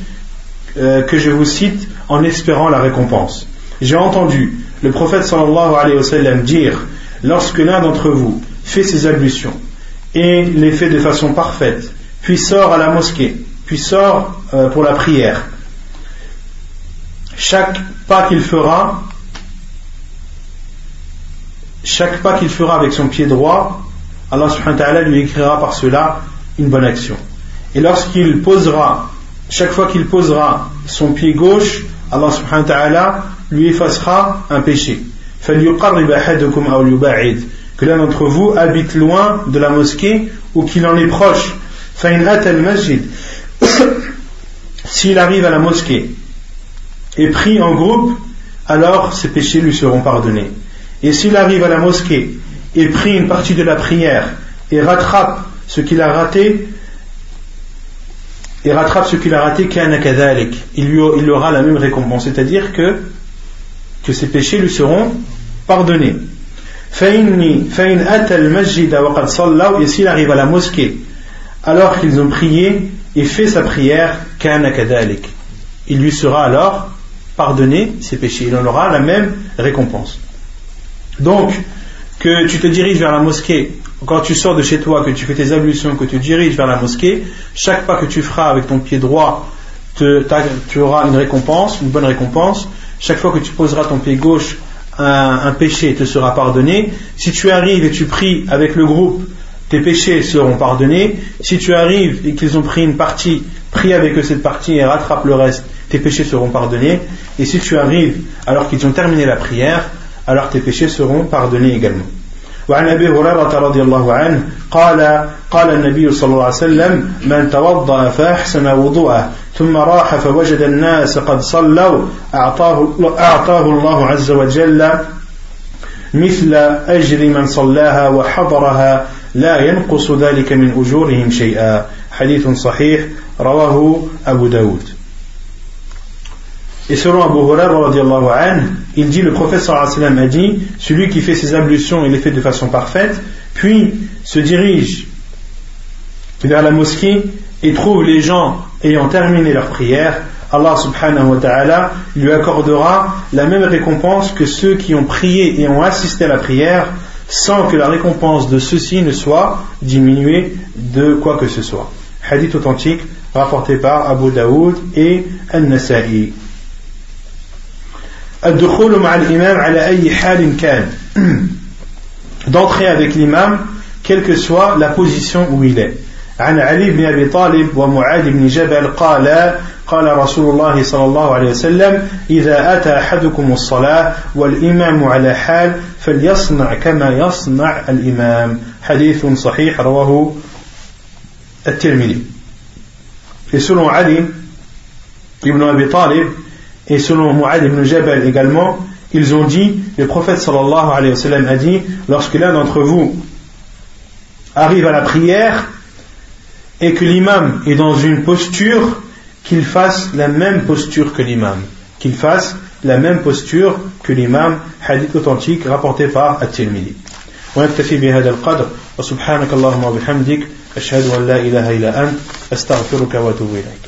euh, que je vous cite en espérant la récompense. J'ai entendu le prophète sallallahu alayhi wa sallam dire lorsque l'un d'entre vous fait ses ablutions et les fait de façon parfaite, puis sort à la mosquée, puis sort euh, pour la prière, chaque pas qu'il fera, chaque pas qu'il fera avec son pied droit, Allah subhanahu wa lui écrira par cela une bonne action. Et lorsqu'il posera, chaque fois qu'il posera son pied gauche, Allah subhanahu wa lui effacera un péché. Que l'un d'entre vous habite loin de la mosquée ou qu'il en est proche. S'il arrive à la mosquée et prie en groupe, alors ses péchés lui seront pardonnés. Et s'il arrive à la mosquée et prie une partie de la prière et rattrape ce qu'il a raté, et rattrape ce qu'il a raté, il, lui, il aura la même récompense. C'est-à-dire que, que ses péchés lui seront pardonnés. Et s'il arrive à la mosquée alors qu'ils ont prié et fait sa prière, il lui sera alors pardonné ses péchés. Il en aura la même récompense. Donc, que tu te diriges vers la mosquée, quand tu sors de chez toi, que tu fais tes ablutions, que tu diriges vers la mosquée, chaque pas que tu feras avec ton pied droit, tu auras une récompense, une bonne récompense Chaque fois que tu poseras ton pied gauche, un, péché te sera pardonné. Si tu arrives et tu pries avec le groupe, tes péchés seront pardonnés. Si tu arrives et qu'ils ont pris une partie, prie avec eux cette partie et rattrape le reste, tes péchés seront pardonnés. Et si tu arrives alors qu'ils ont terminé la prière, alors tes péchés seront pardonnés également. وعن ابي هريره رضي الله عنه قال قال النبي صلى الله عليه وسلم من توضا فاحسن وضوءه ثم راح فوجد الناس قد صلوا اعطاه اعطاه الله عز وجل مثل اجر من صلاها وحضرها لا ينقص ذلك من اجورهم شيئا حديث صحيح رواه ابو داود Et selon Abu Hurairah, il dit, le professeur a dit, celui qui fait ses ablutions, il les fait de façon parfaite, puis se dirige vers la mosquée et trouve les gens ayant terminé leur prière, Allah subhanahu wa ta'ala lui accordera la même récompense que ceux qui ont prié et ont assisté à la prière, sans que la récompense de ceux-ci ne soit diminuée de quoi que ce soit. Hadith authentique rapporté par Abu Daoud et An-Nasa'i. d'entrer avec l'imam quelle que soit la position où il est عن علي بن أبي طالب ومعاذ بن جبل قال قال رسول الله صلى الله عليه وسلم إذا أتى أحدكم الصلاة والإمام على حال فليصنع كما يصنع الإمام. حديث صحيح رواه الترمذي. في علي بن أبي طالب et معاذ بن جبل Jabal également, ils ont dit, le prophète sallallahu alayhi wa sallam a dit, lorsque l'un d'entre vous arrive à la prière, et que l'imam est dans une posture, qu'il fasse la même posture que l'imam. Qu'il fasse la même posture que l'imam, hadith authentique rapporté par At-Tirmidhi. ونكتفي بهذا القدر وسبحانك اللهم وبحمدك أشهد أن لا إله إلا أنت أستغفرك وأتوب إليك